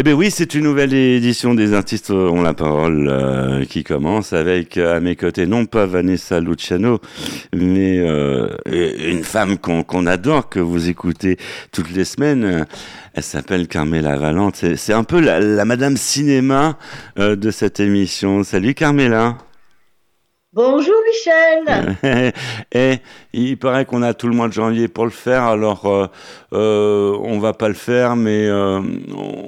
Eh bien oui, c'est une nouvelle édition des artistes ont la parole euh, qui commence avec euh, à mes côtés non pas Vanessa Luciano, mais euh, une femme qu'on adore, que vous écoutez toutes les semaines. Elle s'appelle Carmela Valente. C'est un peu la Madame Cinéma de cette émission. Salut Carmela. Bonjour Michel. Et il paraît qu'on a tout le mois de janvier pour le faire, alors euh, euh, on va pas le faire, mais euh,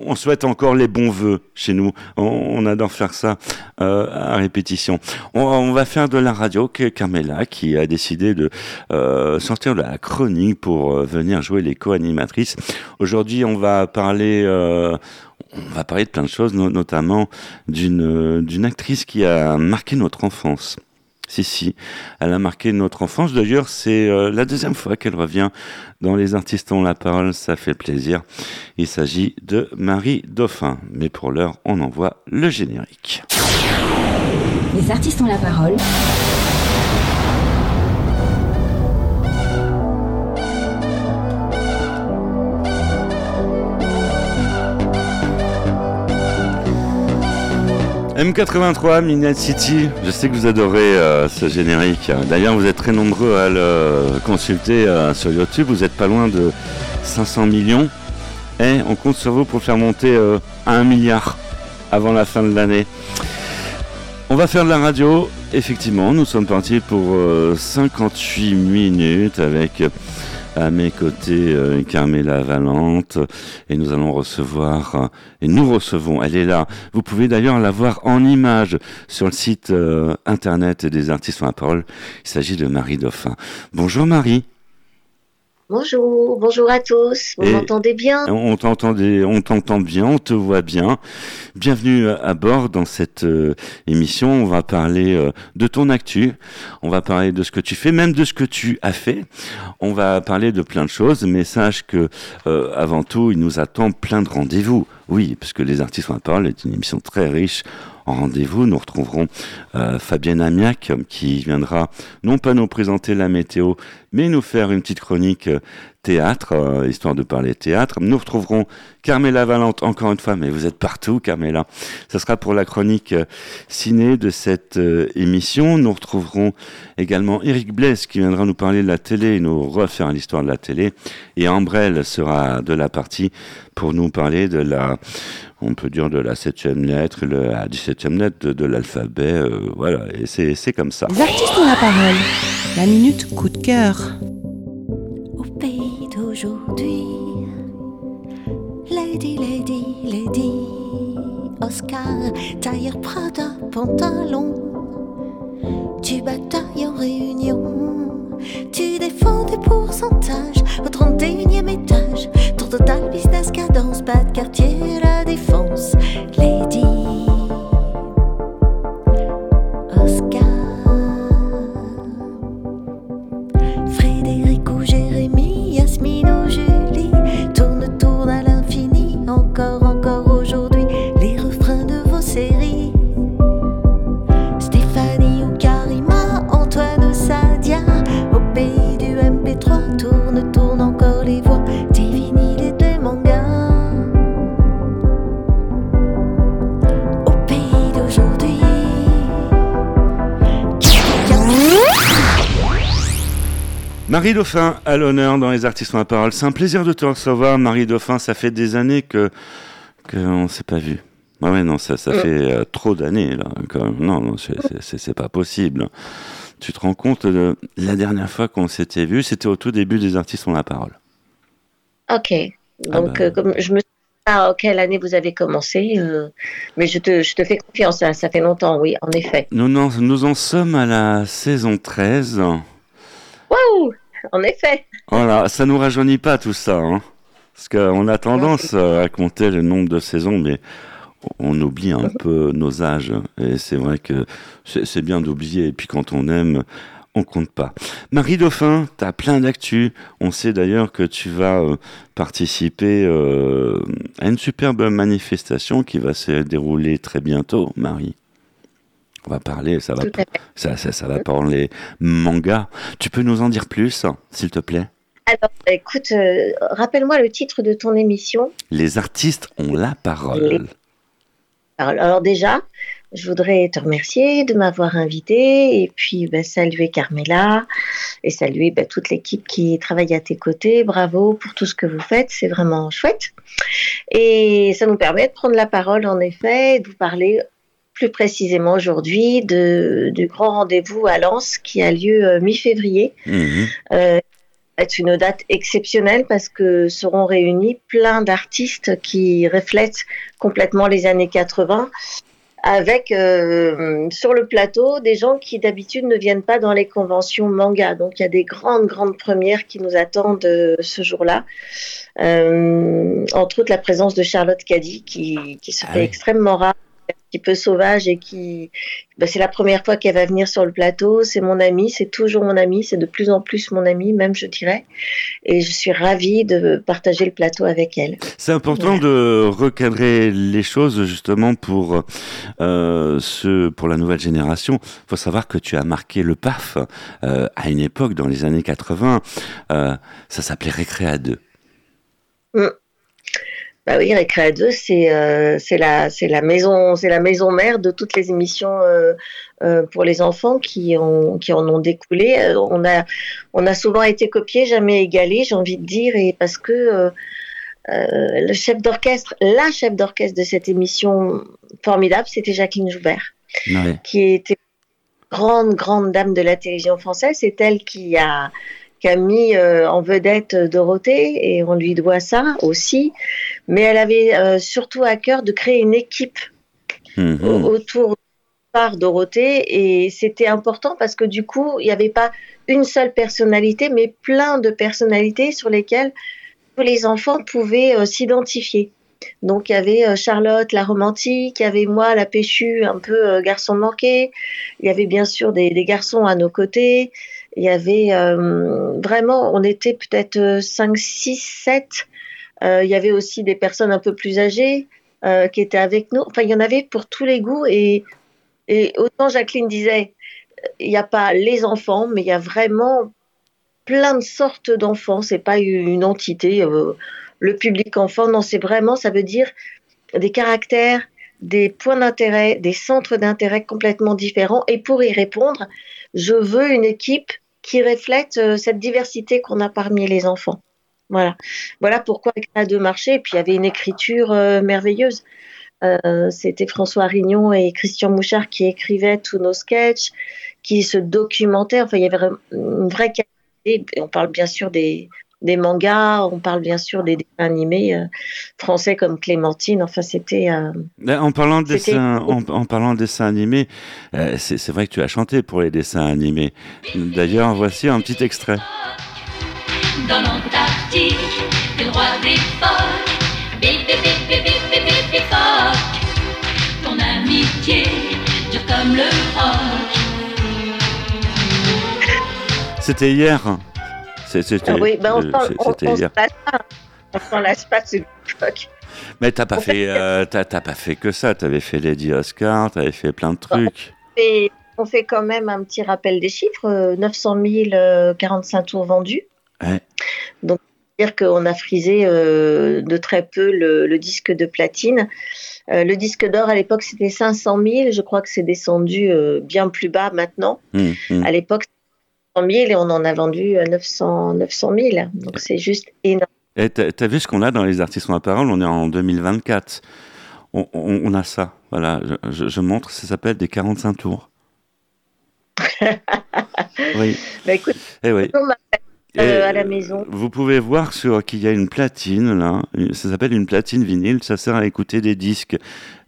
on souhaite encore les bons voeux chez nous. On, adore faire ça euh, à répétition. On, va faire de la radio. Carmela qui a décidé de sortir de la chronique pour venir jouer les co-animatrices. Aujourd'hui, on va parler on va parler de plein de choses, notamment d'une actrice qui a marqué notre enfance. Si, si, elle a marqué notre enfance. D'ailleurs, c'est euh, la deuxième fois qu'elle revient dans Les artistes ont la parole, ça fait plaisir. Il s'agit de Marie Dauphin. Mais pour l'heure, on envoie le générique. Les artistes ont la parole. M83, Midnight City, je sais que vous adorez euh, ce générique. D'ailleurs, vous êtes très nombreux à le consulter euh, sur YouTube. Vous êtes pas loin de 500 millions. Et on compte sur vous pour faire monter euh, à 1 milliard avant la fin de l'année. On va faire de la radio. Effectivement, nous sommes partis pour 58 minutes avec à mes côtés euh, Carmela Valente et nous allons recevoir euh, et nous recevons, elle est là. Vous pouvez d'ailleurs la voir en image sur le site euh, internet des artistes en parole. Il s'agit de Marie Dauphin. Bonjour Marie. Bonjour, bonjour à tous. Vous m'entendez bien? On t'entendait, on t'entend bien, on te voit bien. Bienvenue à bord dans cette euh, émission. On va parler euh, de ton actu. On va parler de ce que tu fais, même de ce que tu as fait. On va parler de plein de choses, mais sache que euh, avant tout, il nous attend plein de rendez-vous. Oui, parce que les artistes en parole est une émission très riche en rendez-vous. Nous retrouverons euh, Fabienne Amiac qui viendra non pas nous présenter la météo, mais nous faire une petite chronique euh, théâtre, euh, histoire de parler théâtre. Nous retrouverons Carmela Valente encore une fois, mais vous êtes partout, Carmela. Ça sera pour la chronique ciné de cette émission. Nous retrouverons également Eric Blaise qui viendra nous parler de la télé et nous refaire l'histoire de la télé. Et Ambrelle sera de la partie pour nous parler de la on peut dire de la septième lettre, la dix-septième lettre de, l'alphabet, euh, voilà, et c'est comme ça. Les artistes ont la parole. La minute coup de cœur. Au pays d'aujourd'hui, Lady, Lady, Lady, Oscar, tailleur Prada, pantalon, tu batailles en réunion. Tu défends des pourcentages au 31e étage. Ton total business cadence, pas de quartier, la défense. Lady Marie Dauphin à l'honneur dans les artistes la parole. C'est un plaisir de te recevoir, Marie Dauphin. Ça fait des années que qu'on ne s'est pas vu. Ah ouais, non, ça, ça fait euh, trop d'années là. Non, non, c'est pas possible. Tu te rends compte, de, la dernière fois qu'on s'était vu, c'était au tout début des artistes ont la parole. Ok. Ah Donc, bah. euh, comme je me sais pas quelle année vous avez commencé, euh, mais je te, je te, fais confiance, ça, ça, fait longtemps, oui, en effet. Nous, nous en sommes à la saison 13. Waouh En effet Voilà, ça nous rajeunit pas tout ça, hein, parce qu'on a tendance à compter le nombre de saisons, mais on oublie un peu nos âges. Et c'est vrai que c'est bien d'oublier. Et puis quand on aime, on compte pas. Marie Dauphin, tu as plein d'actu. On sait d'ailleurs que tu vas euh, participer euh, à une superbe manifestation qui va se dérouler très bientôt, Marie. On va parler, ça va, ça, ça, ça va parler manga. Tu peux nous en dire plus, s'il te plaît? Alors, écoute, euh, rappelle-moi le titre de ton émission. Les artistes ont la parole. Alors, déjà, je voudrais te remercier de m'avoir invité et puis ben, saluer Carmela et saluer ben, toute l'équipe qui travaille à tes côtés. Bravo pour tout ce que vous faites, c'est vraiment chouette. Et ça nous permet de prendre la parole en effet, de vous parler plus précisément aujourd'hui du grand rendez-vous à Lens qui a lieu euh, mi-février. Mmh. Euh, être une date exceptionnelle parce que seront réunis plein d'artistes qui reflètent complètement les années 80 avec euh, sur le plateau des gens qui d'habitude ne viennent pas dans les conventions manga. Donc il y a des grandes, grandes premières qui nous attendent euh, ce jour-là. Euh, entre autres la présence de Charlotte Caddy qui, qui se ah fait extrêmement rare petit peu sauvage et qui, bah, c'est la première fois qu'elle va venir sur le plateau. C'est mon amie, c'est toujours mon amie, c'est de plus en plus mon amie, même je dirais. Et je suis ravie de partager le plateau avec elle. C'est important de recadrer les choses justement pour euh, ce, pour la nouvelle génération. Il faut savoir que tu as marqué le PAF euh, à une époque dans les années 80. Euh, ça s'appelait Récréa 2. Bah oui, Récréa 2, c'est euh, c'est la la maison c'est la maison mère de toutes les émissions euh, euh, pour les enfants qui ont qui en ont découlé. On a on a souvent été copié, jamais égalé, j'ai envie de dire, et parce que le chef d'orchestre, la chef d'orchestre de cette émission formidable, c'était Jacqueline Joubert, ouais. qui était grande grande dame de la télévision française. C'est elle qui a qui a mis euh, en vedette Dorothée et on lui doit ça aussi. Mais elle avait euh, surtout à cœur de créer une équipe mmh. autour par Dorothée et c'était important parce que du coup il n'y avait pas une seule personnalité mais plein de personnalités sur lesquelles tous les enfants pouvaient euh, s'identifier. Donc il y avait Charlotte, la romantique, il y avait moi, la péchue, un peu garçon manqué. Il y avait bien sûr des, des garçons à nos côtés. Il y avait euh, vraiment, on était peut-être 5, 6, 7. Il y avait aussi des personnes un peu plus âgées euh, qui étaient avec nous. Enfin, il y en avait pour tous les goûts. Et, autant Jacqueline disait, il n'y a pas les enfants, mais il y a vraiment plein de sortes d'enfants. C'est pas une entité. Euh, le public enfant, non, c'est vraiment, ça veut dire des caractères, des points d'intérêt, des centres d'intérêt complètement différents. Et pour y répondre, je veux une équipe qui reflète euh, cette diversité qu'on a parmi les enfants. Voilà, voilà pourquoi a deux marchés. Et puis il y avait une écriture euh, merveilleuse. Euh, c'était François Rignon et Christian Mouchard qui écrivaient tous nos sketchs, qui se documentaient. Enfin, il y avait une vraie qualité. On parle bien sûr des, des mangas, on parle bien sûr des dessins animés euh, français comme Clémentine. Enfin, c'était. Euh, en parlant de dessins, en, parlant de dessins animés, euh, c'est vrai que tu as chanté pour les dessins animés. D'ailleurs, voici un petit extrait. Dans comme le roc. C'était hier. C'était oui, ben on, on, on, hier. On s'en lasse pas de ce Mais t'as pas, fait, euh, t'as, pas fait que ça. T'avais fait Lady Oscar, t'avais fait plein de trucs. Et on fait quand même un petit rappel des chiffres 900 000 45 tours vendus. Ouais. Donc, dire qu'on a frisé euh, de très peu le, le disque de platine. Euh, le disque d'or à l'époque c'était 500 000. Je crois que c'est descendu euh, bien plus bas maintenant. Mmh, mmh. À l'époque 000 et on en a vendu 900, 900 000. Donc c'est juste énorme. Et tu as vu ce qu'on a dans les artistes en parole On est en 2024. On, on, a ça. Voilà, je, je montre. Ça s'appelle des 45 tours. oui. Bah écoute, eh oui. Euh, à la maison. Vous pouvez voir sur qu'il y a une platine là, ça s'appelle une platine vinyle, ça sert à écouter des disques.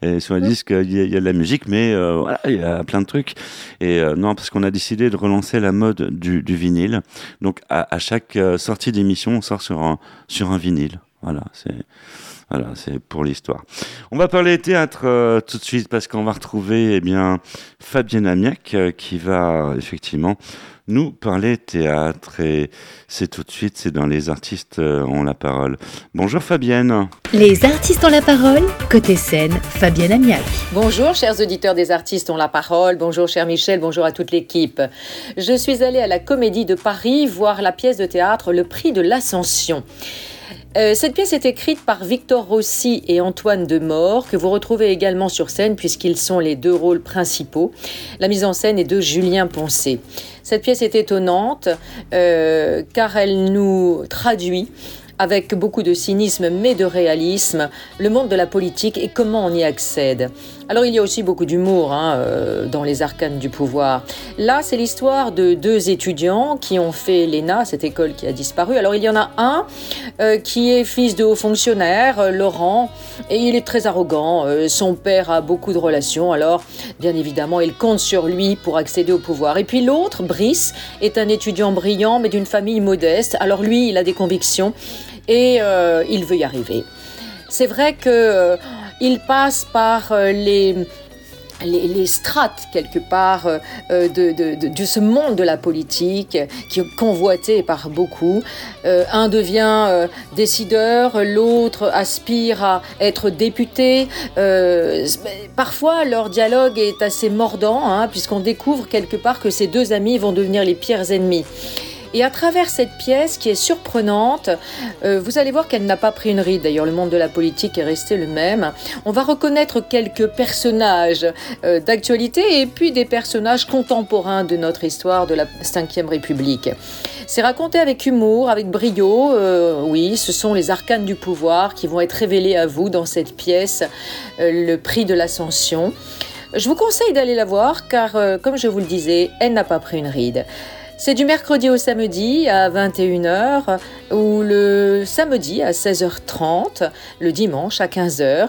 Et sur les mmh. disques, il y, a, il y, a de la musique, mais euh, voilà, il y a plein de trucs. Et euh, non, parce qu'on a décidé de relancer la mode du, du vinyle. Donc à, à chaque sortie d'émission, on sort sur un, sur un vinyle. Voilà, c'est Voilà, c'est pour l'histoire. On va parler théâtre euh, tout de suite parce qu'on va retrouver eh bien Fabienne Amiac euh, qui va effectivement nous parler théâtre et c'est tout de suite, c'est dans les artistes ont la parole. Bonjour Fabienne. Les artistes ont la parole, côté scène, Fabienne Amiac. Bonjour chers auditeurs des artistes ont la parole, bonjour cher Michel, bonjour à toute l'équipe. Je suis allée à la Comédie de Paris voir la pièce de théâtre Le prix de l'Ascension. Euh, cette pièce est écrite par Victor Rossi et Antoine Demort, que vous retrouvez également sur scène puisqu'ils sont les deux rôles principaux. La mise en scène est de Julien Poncé. Cette pièce est étonnante euh, car elle nous traduit avec beaucoup de cynisme mais de réalisme, le monde de la politique et comment on y accède. Alors il y a aussi beaucoup d'humour hein, euh, dans les arcanes du pouvoir. Là, c'est l'histoire de deux étudiants qui ont fait l'ENA, cette école qui a disparu. Alors il y en a un euh, qui est fils de haut fonctionnaire, euh, Laurent, et il est très arrogant. son père a beaucoup de relations, alors bien évidemment il compte sur lui pour accéder au pouvoir. Et puis l'autre, Brice, est un étudiant brillant mais d'une famille modeste. Alors lui, il a des convictions et il veut y arriver. C'est vrai que il passe par euh, les, les, strates quelque part euh, euh, de, ce monde de la politique qui est convoité par beaucoup. un devient décideur, l'autre aspire à être député. parfois, leur dialogue est assez mordant, hein, puisqu'on découvre quelque part que ces deux amis vont devenir les pires ennemis. Et à travers cette pièce qui est surprenante, euh, vous allez voir qu'elle n'a pas pris une ride. D'ailleurs, le monde de la politique est resté le même. On va reconnaître quelques personnages euh, d'actualité et puis des personnages contemporains de notre histoire de la Ve République. C'est raconté avec humour, avec brio. Euh, oui, ce sont les arcanes du pouvoir qui vont être révélés à vous dans cette pièce, Le prix de l'ascension. Je vous conseille d'aller la voir car, comme je vous le disais, elle n'a pas pris une ride. C'est du mercredi au samedi à 21h ou le samedi à 16h30, le dimanche à 15h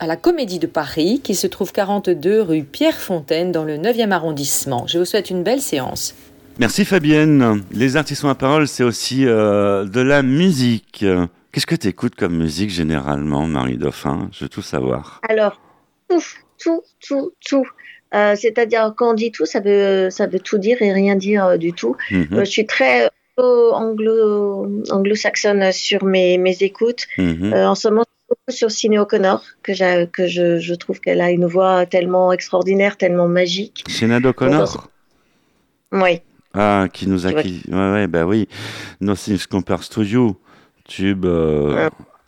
à la Comédie de Paris qui se trouve 42 rue Pierre Fontaine dans le 9e arrondissement. Je vous souhaite une belle séance. Merci Fabienne. Les artistes ont la parole, c'est aussi euh, de la musique. Qu'est-ce que tu écoutes comme musique généralement, Marie Dauphin Je veux tout savoir. Alors, tout, tout, tout, tout. Euh, c'est-à-dire quand on dit tout, ça veut, ça veut tout dire et rien dire euh, du tout. Mhm. Euh, je suis très anglo, anglo-saxonne sur mes, mes écoutes. Mhm. en ce moment, sur Ciné O'Connor, que, que je, je, trouve qu'elle a une voix tellement extraordinaire, tellement magique. Sinéad O'Connor Oui. Ah, qui nous a... Qui... Ouais, ouais, bah oui. Nothing Compares to You, tube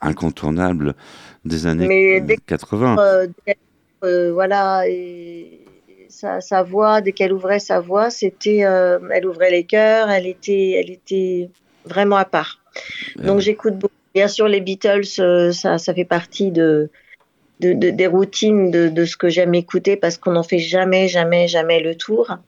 incontournable des années 80. voilà, et sa, voix, dès qu'elle ouvrait sa voix, c'était, euh, elle ouvrait les cœurs, elle était, elle était vraiment à part. Donc j'écoute beaucoup. Bien sûr, les Beatles, euh, ça, ça fait partie de, des routines de, de ce que j'aime écouter parce qu'on n'en fait jamais, jamais, jamais le tour.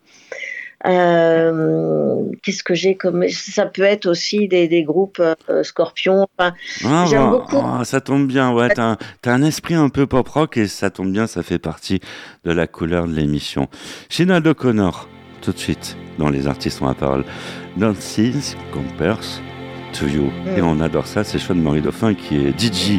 Euh, qu'est-ce que j'ai comme ça peut être aussi des, des groupes euh, Scorpion. Enfin, ah, j'aime beaucoup. Ah, ça tombe bien, ouais. T'as as un esprit un peu pop rock et ça tombe bien, ça fait partie de la couleur de l'émission. Sinead O'Connor, tout de suite dans les artistes ont la parole. Don't see compares to you. Et mm. on adore ça. C'est Sean Marie Dauphin qui est DJ.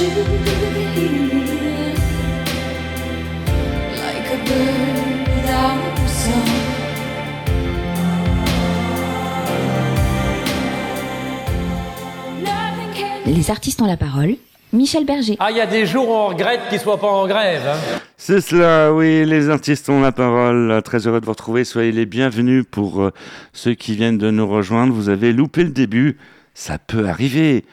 Les artistes ont la parole. Michel Berger. Ah, il y a des jours où on regrette qu'ils soient pas en grève. Hein. C'est cela, oui, les artistes ont la parole. Très heureux de vous retrouver. Soyez les bienvenus pour euh, ceux qui viennent de nous rejoindre. Vous avez loupé le début. Ça peut arriver.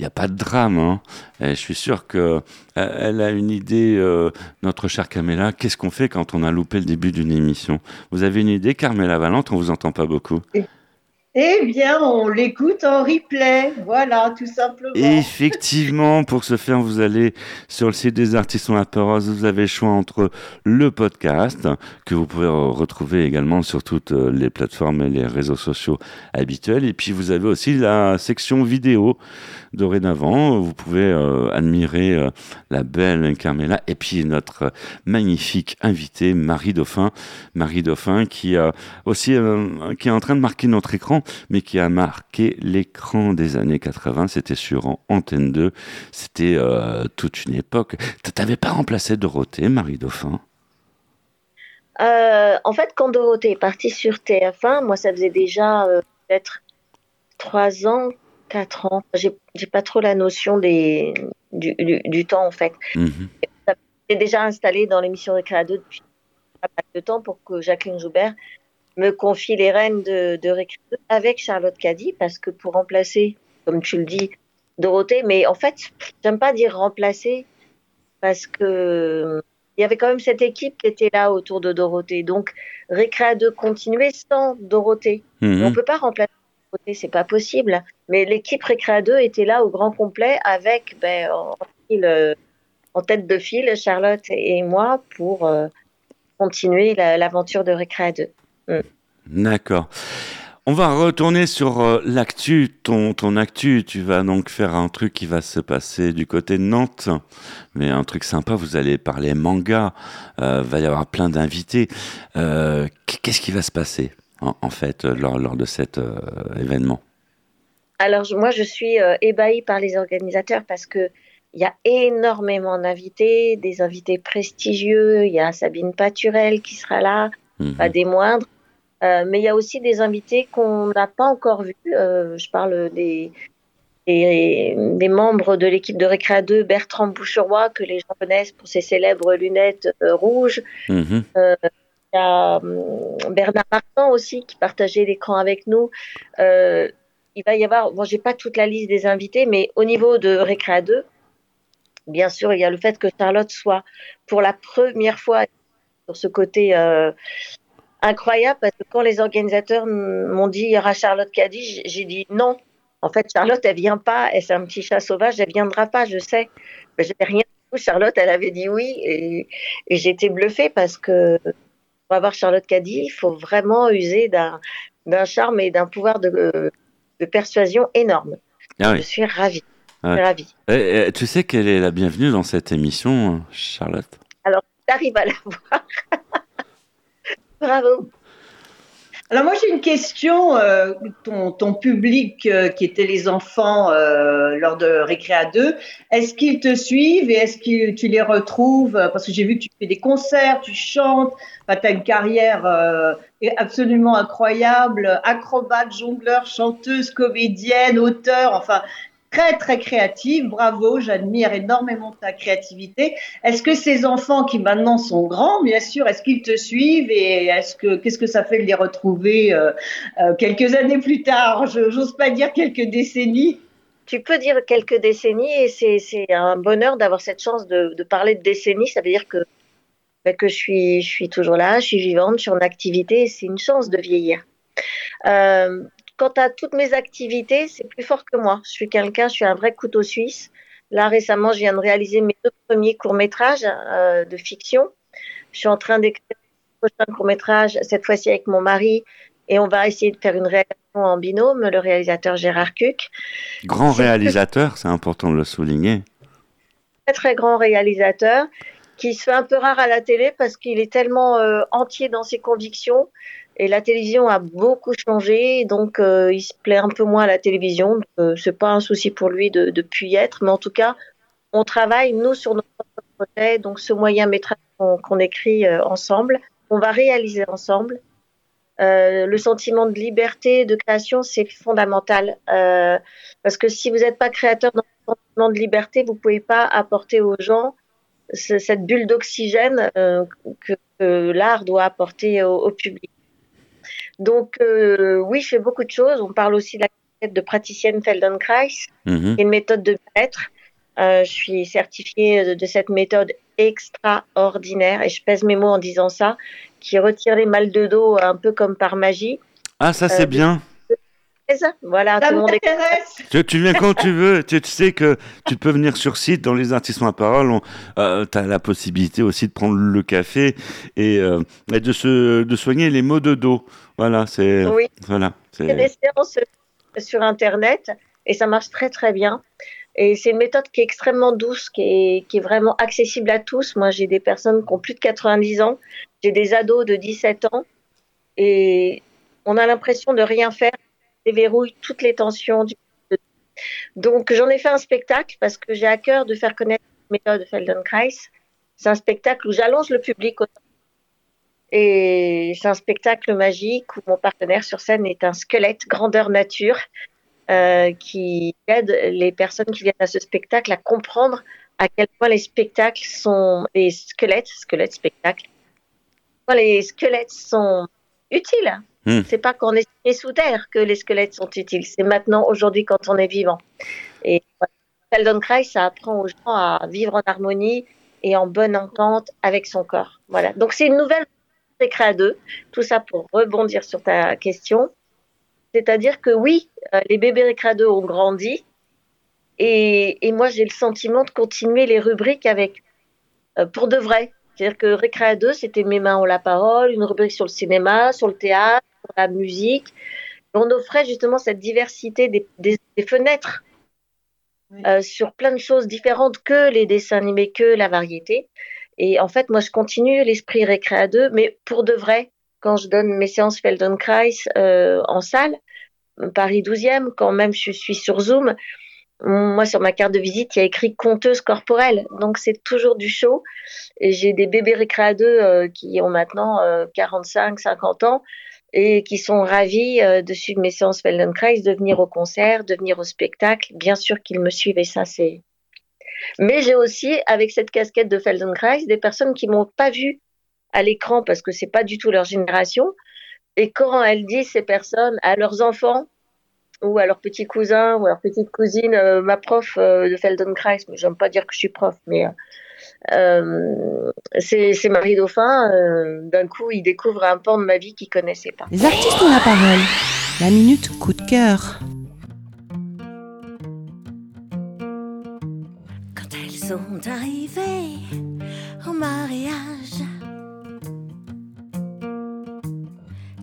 Il n'y a pas de drame. Hein. je suis sûr qu'elle euh, a une idée, euh, notre chère Carmela. Qu'est-ce qu'on fait quand on a loupé le début d'une émission? Vous avez une idée, Carmela Valente? On vous entend pas beaucoup. Eh bien, on l'écoute en replay, voilà, tout simplement. Effectivement, pour ce faire, vous allez sur le site des artistes en la parole, vous avez le choix entre le podcast, que vous pouvez retrouver également sur toutes euh, les plateformes et les réseaux sociaux habituels, et puis vous avez aussi la section vidéo dorénavant. Vous pouvez euh, admirer euh, la belle Carmela et puis notre magnifique invitée Marie Dauphin. Marie Dauphin qui aussi euh, qui est en train de marquer notre écran, mais qui a marqué l'écran des années 80. C'était sur Antenne 2. C'était toute une époque. T'avais pas remplacé Dorothée, Marie Dauphin? En fait, quand Dorothée est partie sur TF1, moi, ça faisait déjà peut-être trois ans 4 ans. J'ai pas trop la notion des, du, du, temps, en fait. Mm déjà installé dans l'émission Récréa 2 depuis pas mal de temps pour que Jacqueline Joubert me confie les rênes de, de Récréa 2 avec Charlotte Caddy, parce que pour remplacer, comme tu le dis, Dorothée, mais en fait, j'aime pas dire remplacer, parce que il y avait quand même cette équipe qui était là autour de Dorothée. Donc, Récréa 2 continuait sans Dorothée. Mhm. On peut pas remplacer c'est pas possible. Mais l'équipe Récréa 2 était là au grand complet avec ben, en, tête de file Charlotte et moi pour euh, continuer l'aventure de Récréa 2. Mm. D'accord. On va retourner sur euh, l'actu, ton, actu. Tu vas donc faire un truc qui va se passer du côté de Nantes, mais un truc sympa. Vous allez parler manga. Euh, va y avoir plein d'invités. Qu'est-ce qui va se passer? En, fait, euh, lors, de cet euh, événement Alors, moi, je suis euh, ébahie par les organisateurs parce que il y a énormément d'invités, des invités prestigieux. Il y a Sabine Paturel qui sera là, mhm. pas des moindres. mais il y a aussi des invités qu'on n'a pas encore vus. je parle des, des, membres de l'équipe de Récréa 2, Bertrand Boucheroy, que les gens connaissent pour ses célèbres lunettes rouges. Mhm. Y a hum, Bernard Martin aussi qui partageait l'écran avec nous. Euh, il va y avoir, bon, j'ai pas toute la liste des invités, mais au niveau de Récréa 2, bien sûr, il y a le fait que Charlotte soit pour la première fois sur ce côté euh, incroyable, parce que quand les organisateurs m'ont dit il y aura Charlotte Caddy, j'ai dit non. En fait, Charlotte, elle vient pas, elle c'est un petit chat sauvage, elle viendra pas, je sais. Mais je rien. Charlotte, elle avait dit oui, et, et j'étais bluffée parce que pour avoir Charlotte Caddy, il faut vraiment user d'un charme et d'un pouvoir de, persuasion énorme. Ah Je suis ravie. ravie. Tu sais qu'elle est la bienvenue dans cette émission, Charlotte? Alors, tu arrives à la voir. Bravo. Alors moi j'ai une question, euh, ton, public euh, qui était les enfants euh, lors de Récréa 2, est-ce qu'ils te suivent et est-ce que tu les retrouves? Parce que j'ai vu que tu fais des concerts, tu chantes, tu as une carrière absolument incroyable, acrobate, jongleur, chanteuse, comédienne, auteur, enfin très très créative. Bravo, j'admire énormément ta créativité. Est-ce que ces enfants qui maintenant sont grands, bien sûr, est-ce qu'ils te suivent et est-ce que qu'est-ce que ça fait de les retrouver euh, euh, quelques années plus tard? J'ose pas dire quelques décennies. Tu peux dire quelques décennies et c'est un bonheur d'avoir cette chance de, parler de décennies. Ça veut dire que ben, que je suis je suis toujours là, je suis vivante, je suis en activité. C'est une chance de vieillir. Euh, quant à toutes mes activités, c'est plus fort que moi. Je suis quelqu'un, je suis un vrai couteau suisse. Là, récemment, je viens de réaliser mes deux premiers courts-métrages euh, de fiction. Je suis en train d'écrire un prochain court-métrage, cette fois-ci avec mon mari, et on va essayer de faire une réalisation en binôme, le réalisateur Gérard Cuc. Grand réalisateur, c'est important de le souligner. Très, très grand réalisateur qui se fait un peu rare à la télé parce qu'il est tellement euh, entier dans ses convictions et la télévision a beaucoup changé, donc euh, il se plaît un peu moins à la télévision. Ce euh, c'est pas un souci pour lui de, de y être, mais en tout cas, on travaille, nous, sur notre projet, donc ce moyen métrage qu'on écrit euh, ensemble, on va réaliser ensemble. Euh, le sentiment de liberté, de création, c'est fondamental. Parce que si vous n'êtes pas créateur dans le sentiment de liberté, vous pouvez pas apporter aux gens ce- cette bulle d'oxygène que, l'art doit apporter au public. Donc, euh, oui, je fais beaucoup de choses. On parle aussi de la quête de praticienne Feldenkrais, Mhm. qui est une méthode de bien-être. Euh, je suis certifiée de, de cette méthode extraordinaire, et je pèse mes mots en disant ça, qui retire les mal de dos un peu comme par magie. Ah, ça c'est Euh, bien. Voilà, Ça tout le monde est. Tu, tu viens quand tu veux. Tu, tu sais que tu peux venir sur site dans les artistes à parole. tu as la possibilité aussi de prendre le café et, euh, et de, se, de soigner les maux de dos. Voilà, c'est. Oui. Voilà, c'est. des séances sur Internet et ça marche très très bien. Et c'est une méthode qui est extrêmement douce, qui est, qui est vraiment accessible à tous. Moi, j'ai des personnes qui ont plus de 90 ans, j'ai des ados de 17 ans et on a l'impression de rien faire, déverrouille toutes les tensions. Du... Donc, j'en ai fait un spectacle parce que j'ai à cœur de faire connaître la méthode Feldenkrais. C'est un spectacle où j'allonge le public et c'est un spectacle magique où mon partenaire sur scène est un squelette grandeur nature euh, qui aide les personnes qui viennent à ce spectacle à comprendre à quel point les spectacles sont les squelettes, squelettes spectacles, les squelettes sont utiles. Hmm. C'est pas quand on est sous terre que les squelettes sont utiles. C'est maintenant, aujourd'hui, quand on est vivant. Et voilà. Feldenkrais, ça apprend aux gens à vivre en harmonie et en bonne entente avec son corps. Voilà. Donc c'est une nouvelle récré à deux. Tout ça pour rebondir sur ta question. C'est-à-dire que oui, euh, les bébés récré à deux ont grandi. Et, et moi, j'ai le sentiment de continuer les rubriques avec euh, pour de vrai. C'est-à-dire que récré à deux, c'était Mes mains ont la parole, une rubrique sur le cinéma, sur le théâtre, sur la musique. On offrait justement cette diversité des, des, des fenêtres Oui. euh, sur plein de choses différentes que les dessins animés, que la variété. Et en fait, moi, je continue l'esprit récré à deux, mais pour de vrai, quand je donne mes séances Feldenkrais euh, en salle, Paris 12e, quand même je suis sur Zoom, moi, sur ma carte de visite, il y a écrit conteuse corporelle. Donc, c'est toujours du show. Et j'ai des bébés récré à deux euh, qui ont maintenant euh, 45, 50 ans et qui sont ravis euh, de suivre mes séances Feldenkrais, de venir au concert, de venir au spectacle. Bien sûr qu'ils me suivent et ça, c'est. Mais j'ai aussi, avec cette casquette de Feldenkrais, des personnes qui m'ont pas vu à l'écran parce que c'est pas du tout leur génération. Et quand elles disent ces personnes à leurs enfants ou à leurs petits cousins ou à leurs petites cousines, euh, ma prof euh, de Feldenkrais, mais j'aime pas dire que je suis prof, mais euh, c'est c'est Marie Dauphin. euh, D'un coup, il découvre un pan de ma vie qu'il connaissait pas. Les artistes ont la parole. La minute coup de cœur. Quand elles sont arrivées au mariage,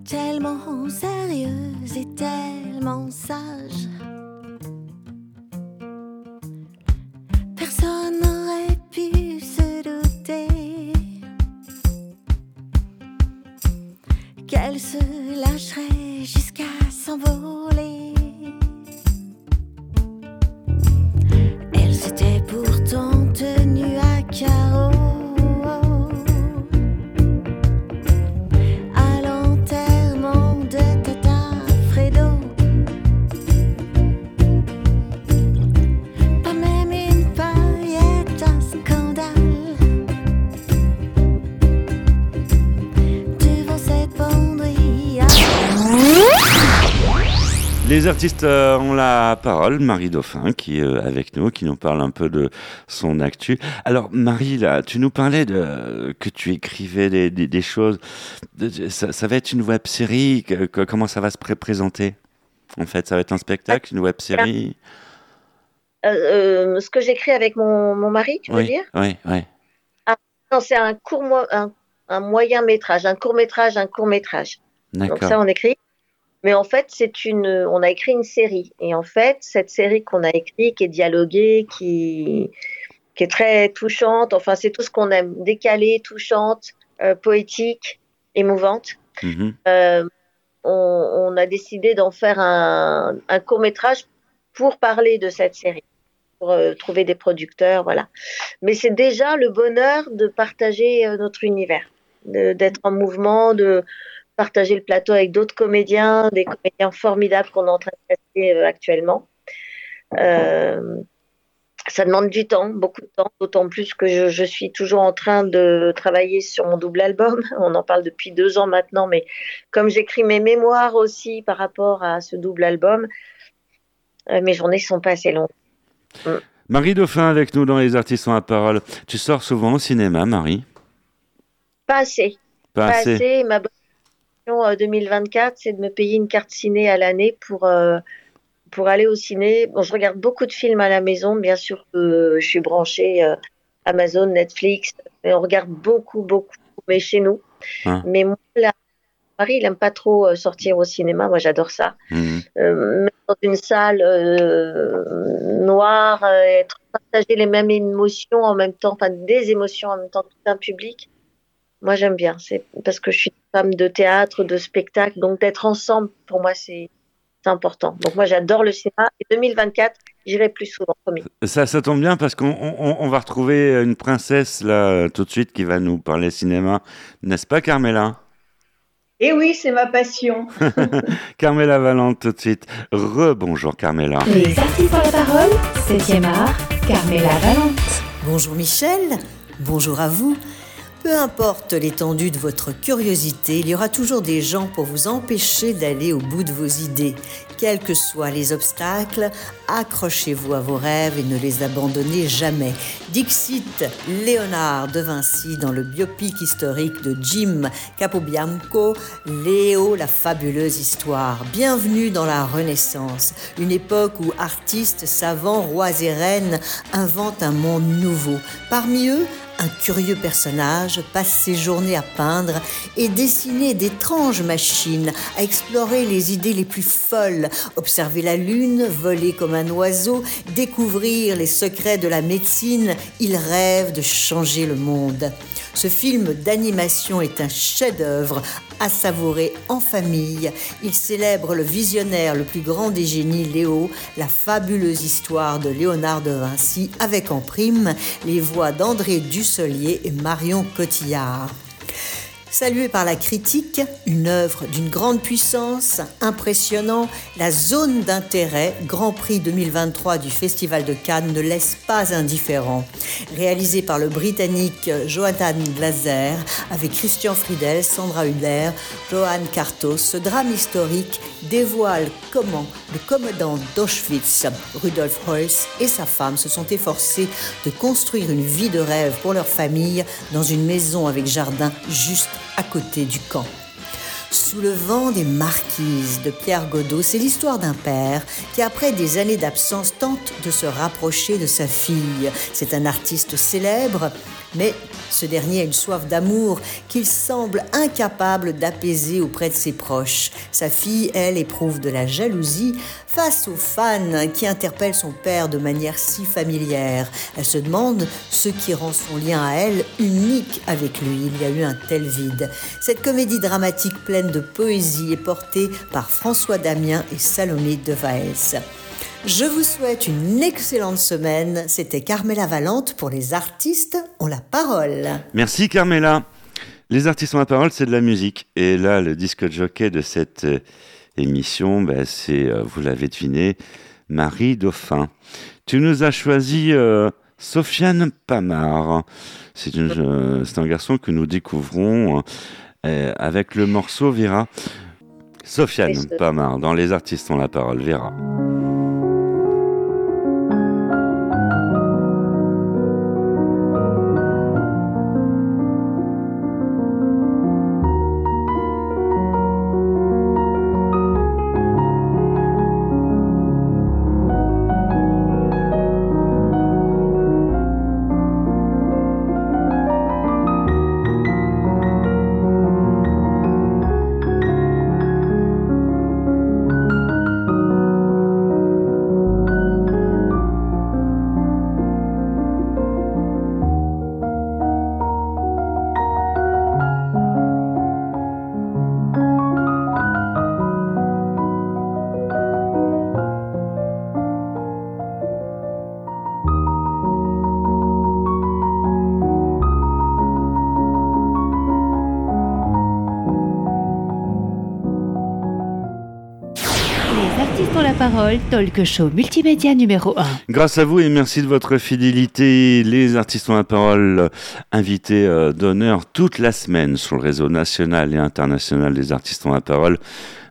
tellement sérieuses et tellement sages, personne qu'elles se lâcheraient jusqu'à s'envoler. Elle s'était pourtant tenue à carreau Les artistes euh, ont la parole. Marie Dauphin qui est euh, avec nous, qui nous parle un peu de son actu. Alors Marie, là, tu nous parlais de que tu écrivais des, des, des choses. Ça, ça va être une web série. comment ça va se pré- présenter? En fait, ça va être un spectacle, une web série? Euh, euh, ce que j'écris avec mon, mon mari, tu veux Oui, dire? oui, oui. Non, c'est un court, un, un moyen métrage, un court métrage, un court métrage. Donc ça, on écrit. Mais en fait, c'est une, on a écrit une série. Et en fait, cette série qu'on a écrite, qui est dialoguée, qui, qui est très touchante, enfin, c'est tout ce qu'on aime, décalée, touchante, euh, poétique, émouvante. Mhm. Euh, on, on a décidé d'en faire un, un court métrage pour parler de cette série. pour euh, trouver des producteurs, voilà. Mais c'est déjà le bonheur de partager notre univers, d'être en mouvement, de partager le plateau avec d'autres comédiens, des comédiens formidables qu'on est en train de caster euh, actuellement. Euh, ça demande du temps, beaucoup de temps, d'autant plus que je, je suis toujours en train de travailler sur mon double album. On en parle depuis deux ans maintenant, mais comme j'écris mes mémoires aussi par rapport à ce double album, euh, mes journées sont pas assez longues. Marie Dauphin avec nous dans Les Artistes ont la parole. Tu sors souvent au cinéma, Marie? Pas assez. Pas Pas assez. assez. Ma bonne 2024, c'est de me payer une carte ciné à l'année pour, euh, pour aller au ciné. Bon, je regarde beaucoup de films à la maison. Bien sûr que je suis branchée euh, Amazon, Netflix. Mais on regarde beaucoup, beaucoup, mais chez nous. Hein. Mais moi, là, Marie, il aime pas trop euh, sortir au cinéma. Moi, j'adore ça. Euh, mettre dans une salle euh, noire, euh, être partager les mêmes émotions en même temps, enfin des émotions en même temps, tout un public. Moi, j'aime bien. C'est parce que je suis une femme de théâtre, de spectacle, donc d'être ensemble, pour moi, c'est important. Donc moi, j'adore le cinéma. Et 2024, j'irai plus souvent, promis. Ça, ça tombe bien parce qu'on on- on va retrouver une princesse là tout de suite qui va nous parler cinéma, n'est-ce pas Carmela? Et oui, c'est ma passion. Carmela Valente tout de suite. Rebonjour Carmela. Les artistes ont la parole, 7e art, Carmela Valente. Bonjour Michel, bonjour à vous. Peu importe l'étendue de votre curiosité, il y aura toujours des gens pour vous empêcher d'aller au bout de vos idées. Quels que soient les obstacles, accrochez-vous à vos rêves et ne les abandonnez jamais. Dixit Léonard de Vinci dans le biopic historique de Jim Capobianco, Léo, la fabuleuse histoire. Bienvenue dans la Renaissance, une époque où artistes, savants, rois et reines inventent un monde nouveau. Parmi eux, un curieux personnage passe ses journées à peindre et dessiner d'étranges machines, à explorer les idées les plus folles, observer la lune, voler comme un oiseau, découvrir les secrets de la médecine. Il rêve de changer le monde. Ce film d'animation est un chef-d'œuvre à savourer en famille. Il célèbre le visionnaire le plus grand des génies, Léo, la fabuleuse histoire de Léonard de Vinci, avec en prime les voix d'André Dusselier et Marion Cotillard. Salué par la critique, une œuvre d'une grande puissance, impressionnant, la zone d'intérêt, Grand Prix 2023 du Festival de Cannes, ne laisse pas indifférent. Réalisé par le Britannique Jonathan Glazer, avec Christian Friedel, Sandra Huller, Johan Cartos, ce drame historique dévoile comment le commandant d'Auschwitz, Rudolf Heuss, et sa femme se sont efforcés de construire une vie de rêve pour leur famille dans une maison avec jardin juste à côté du camp. Sous le vent des marquises de Pierre Godot, c'est l'histoire d'un père qui, après des années d'absence, tente de se rapprocher de sa fille. C'est un artiste célèbre, mais ce dernier a une soif d'amour qu'il semble incapable d'apaiser auprès de ses proches. Sa fille, elle, éprouve de la jalousie face aux fans qui interpellent son père de manière si familière. Elle se demande ce qui rend son lien à elle unique avec lui. Il y a eu un tel vide. Cette comédie dramatique pleine de poésie est portée par François Damien et Salomé de Vaès. Je vous souhaite une excellente semaine. C'était Carmela Valente pour les artistes ont la parole. Merci Carmela. Les artistes ont la parole, c'est de la musique. Et là, le disque jockey de cette euh, émission, ben, c'est, euh, vous l'avez deviné, Marie Dauphin. Tu nous as choisi euh, Sofiane Pamar. C'est, une, euh, c'est un garçon que nous découvrons euh, avec le morceau Vera. Sofiane Pamar, dans Les artistes ont la parole, Vera. Vera talk show multimédia numéro 1. Grâce à vous et merci de votre fidélité, les artistes ont la parole, invités euh, d'honneur toute la semaine sur le réseau national et international des artistes ont la parole.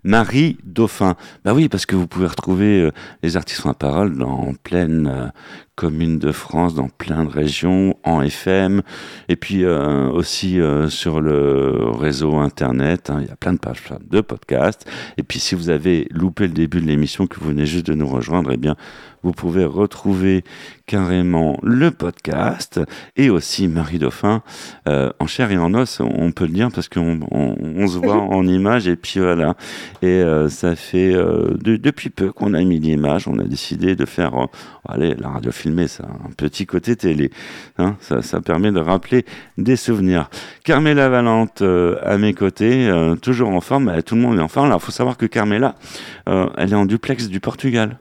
Marie Dauphin. Bah oui, parce que vous pouvez retrouver euh, les artistes la parole dans pleine euh, commune de France, dans plein de régions, en FM, et puis euh, aussi euh, sur le réseau Internet. hein. il y a plein de pages de podcasts. Et puis si vous avez loupé le début de l'émission, que vous venez juste de nous rejoindre, eh bien, vous pouvez retrouver carrément le podcast et aussi Marie Dauphin euh, en chair et en os, on peut le dire, parce qu'on on, on se voit en image et puis voilà. Et euh, ça fait euh, de- depuis peu qu'on a mis l'image, on a décidé de faire, allez, la radio filmée, ça, a un petit côté télé. Hein, ça, ça permet de rappeler des souvenirs. Carmela Valente à mes côtés, toujours en forme, tout le monde est en forme. Alors, il faut savoir que Carmela, elle est en duplex du Portugal.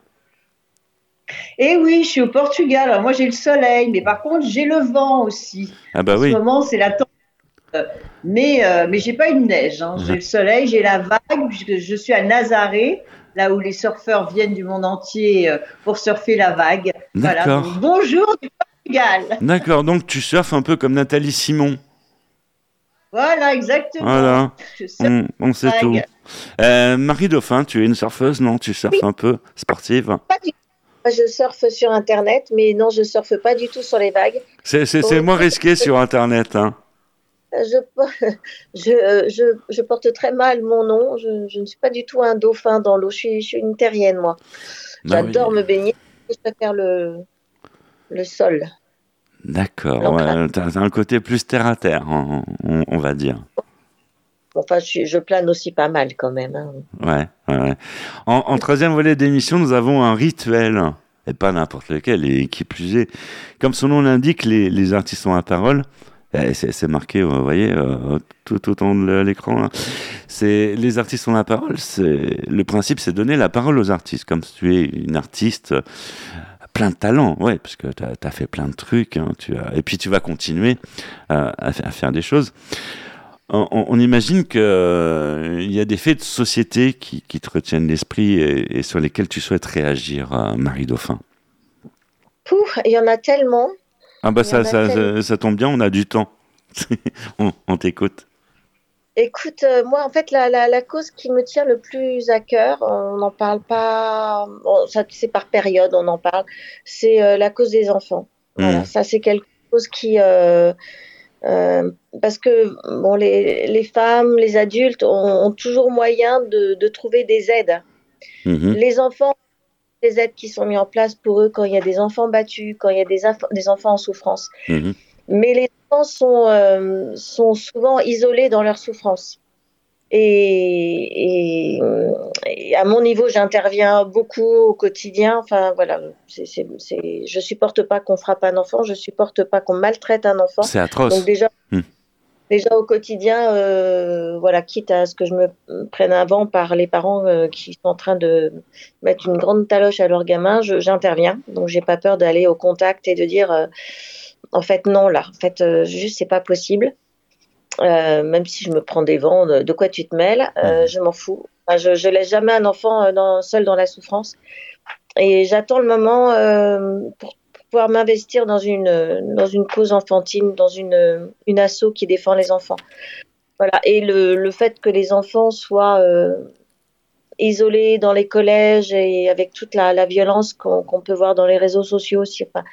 Et oui, je suis au Portugal. Alors moi, j'ai le soleil, mais par contre, j'ai le vent aussi. Ah bah en oui. ce moment, c'est la tempête. Mais, euh, mais j'ai pas une neige. hein. J'ai le soleil, j'ai la vague, puisque je suis à Nazaré, là où les surfeurs viennent du monde entier euh, pour surfer la vague. Voilà. D'accord. Donc, bonjour du Portugal. D'accord, donc tu surfes un peu comme Nathalie Simon. Voilà, exactement. Voilà, surfe on, on sait tout. Euh, Marie Dauphin, tu es une surfeuse, non? Tu surfes un peu sportive? Pas du tout. Je surfe sur Internet, mais non, je surfe pas du tout sur les vagues. C'est moins risqué sur Internet. Hein. Euh, Je, je, euh, je, je porte très mal mon nom. Je, ne suis pas du tout un dauphin dans l'eau. Je suis, une terrienne, moi. Oui. J'adore me baigner. Je préfère le, le sol. D'accord, ouais, un côté plus terre à terre, on, on- on va dire. Enfin, je, plane aussi pas mal quand même. hein. Ouais, ouais. En, troisième volet d'émission, nous avons un rituel, et pas n'importe lequel, et qui plus est, comme son nom l'indique, les, artistes ont la parole. C'est marqué, vous voyez, euh, tout autant de l'écran. les artistes ont la parole. Le principe, c'est donner la parole aux artistes. Comme tu es une artiste, euh, plein de talent, ouais, parce que tu as, fait plein de trucs. hein, et puis tu vas continuer euh, à faire des choses. On, imagine qu'il y a des faits de société qui, qui te retiennent l'esprit et, et sur lesquels tu souhaites réagir, euh, Marie Dauphin. Pouf, il y en a tellement. Ah bah ça, ça, tellement. ça, ça tombe bien, on a du temps. on on t'écoute. Écoute, euh, moi, en fait, la, la, la cause qui me tient le plus à cœur, on n'en parle pas, ça c'est par période, on en parle, c'est euh, la cause des enfants. Voilà, Mm. ça c'est quelque chose qui, euh, parce que bon, les, les femmes, les adultes ont, ont toujours moyen de, de trouver des aides. Mhm. Les enfants, des aides qui sont mises en place pour eux quand il y a des enfants battus, quand il y a des, enfants en souffrance. Mhm. Mais les enfants sont, euh, sont souvent isolés dans leur souffrance. Et, et, et à mon niveau, j'interviens beaucoup au quotidien. Enfin, voilà, je supporte pas qu'on frappe un enfant, je supporte pas qu'on maltraite un enfant. C'est atroce. Donc déjà, Hmm. déjà au quotidien, euh, voilà, quitte à ce que je me prenne un vent par les parents euh, qui sont en train de mettre une grande taloche à leur gamin, j'interviens. Donc j'ai pas peur d'aller au contact et de dire, euh, en fait non là, en fait euh, juste c'est pas possible. Euh, même si je me prends des vents, de, de quoi tu te mêles, euh, je m'en fous. Enfin, je, je laisse jamais un enfant euh, dans, seul dans la souffrance. Et j'attends le moment euh, pour pouvoir m'investir dans une, dans une cause enfantine, dans une, une asso qui défend les enfants. Voilà. Et le, le fait que les enfants soient isolés dans les collèges et avec toute la, la violence qu'on peut voir dans les réseaux sociaux aussi. Enfin,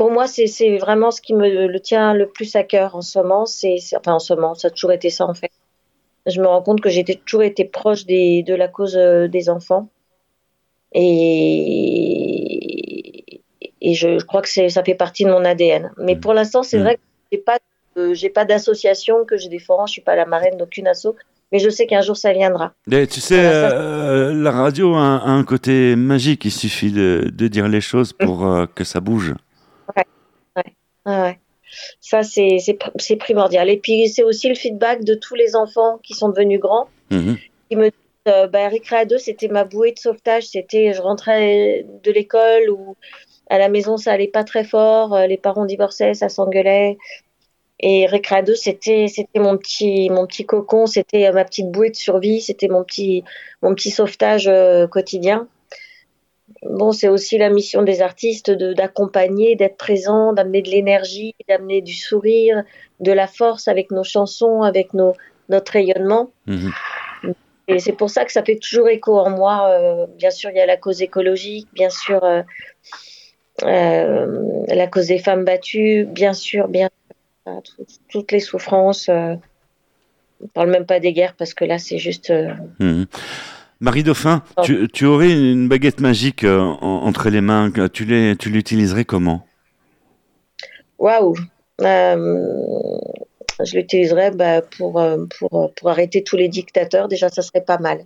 pour moi, c'est vraiment ce qui me le tient le plus à cœur en ce moment. C'est enfin en ce moment, ça a toujours été ça en fait. Je me rends compte que j'ai toujours été proche des, de la cause euh, des enfants. Et, et je, je crois que ça fait partie de mon ADN. Mais pour l'instant, c'est Mm. vrai que j'ai pas, euh, j'ai pas d'association que je défends. Je suis pas la marraine d'aucune asso. Mais je sais qu'un jour, ça viendra. Et tu sais, euh, la radio a un, a un côté magique. Il suffit de, de dire les choses pour euh, que ça bouge. Ah ouais. Ça, c'est c'est pr- c'est primordial. Et puis, c'est aussi le feedback de tous les enfants qui sont devenus grands. Qui me disent euh, bah, Récré 2, c'était ma bouée de sauvetage. C'était, je rentrais de l'école ou à la maison, ça allait pas très fort. euh, les parents divorçaient, ça s'engueulait. Et Récréa 2, c'était c'était mon petit mon petit cocon, c'était ma petite bouée de survie, c'était mon petit mon petit sauvetage euh, quotidien. Bon, c'est aussi la mission des artistes de d'accompagner, d'être présent, d'amener de l'énergie, d'amener du sourire, de la force avec nos chansons, avec nos notre rayonnement. Mhm. Et c'est pour ça que ça fait toujours écho en moi. Euh, bien sûr, il y a la cause écologique, bien sûr, euh, euh, la cause des femmes battues, bien sûr, bien toutes les souffrances. On parle même pas des guerres parce que là, c'est juste. Mhm. Marie Dauphin, tu, tu aurais une baguette magique euh, en- entre les mains, tu l'utiliserais comment? Waouh Euh, Je l'utiliserais bah, pour, euh, pour, pour arrêter tous les dictateurs. Déjà, ça serait pas mal.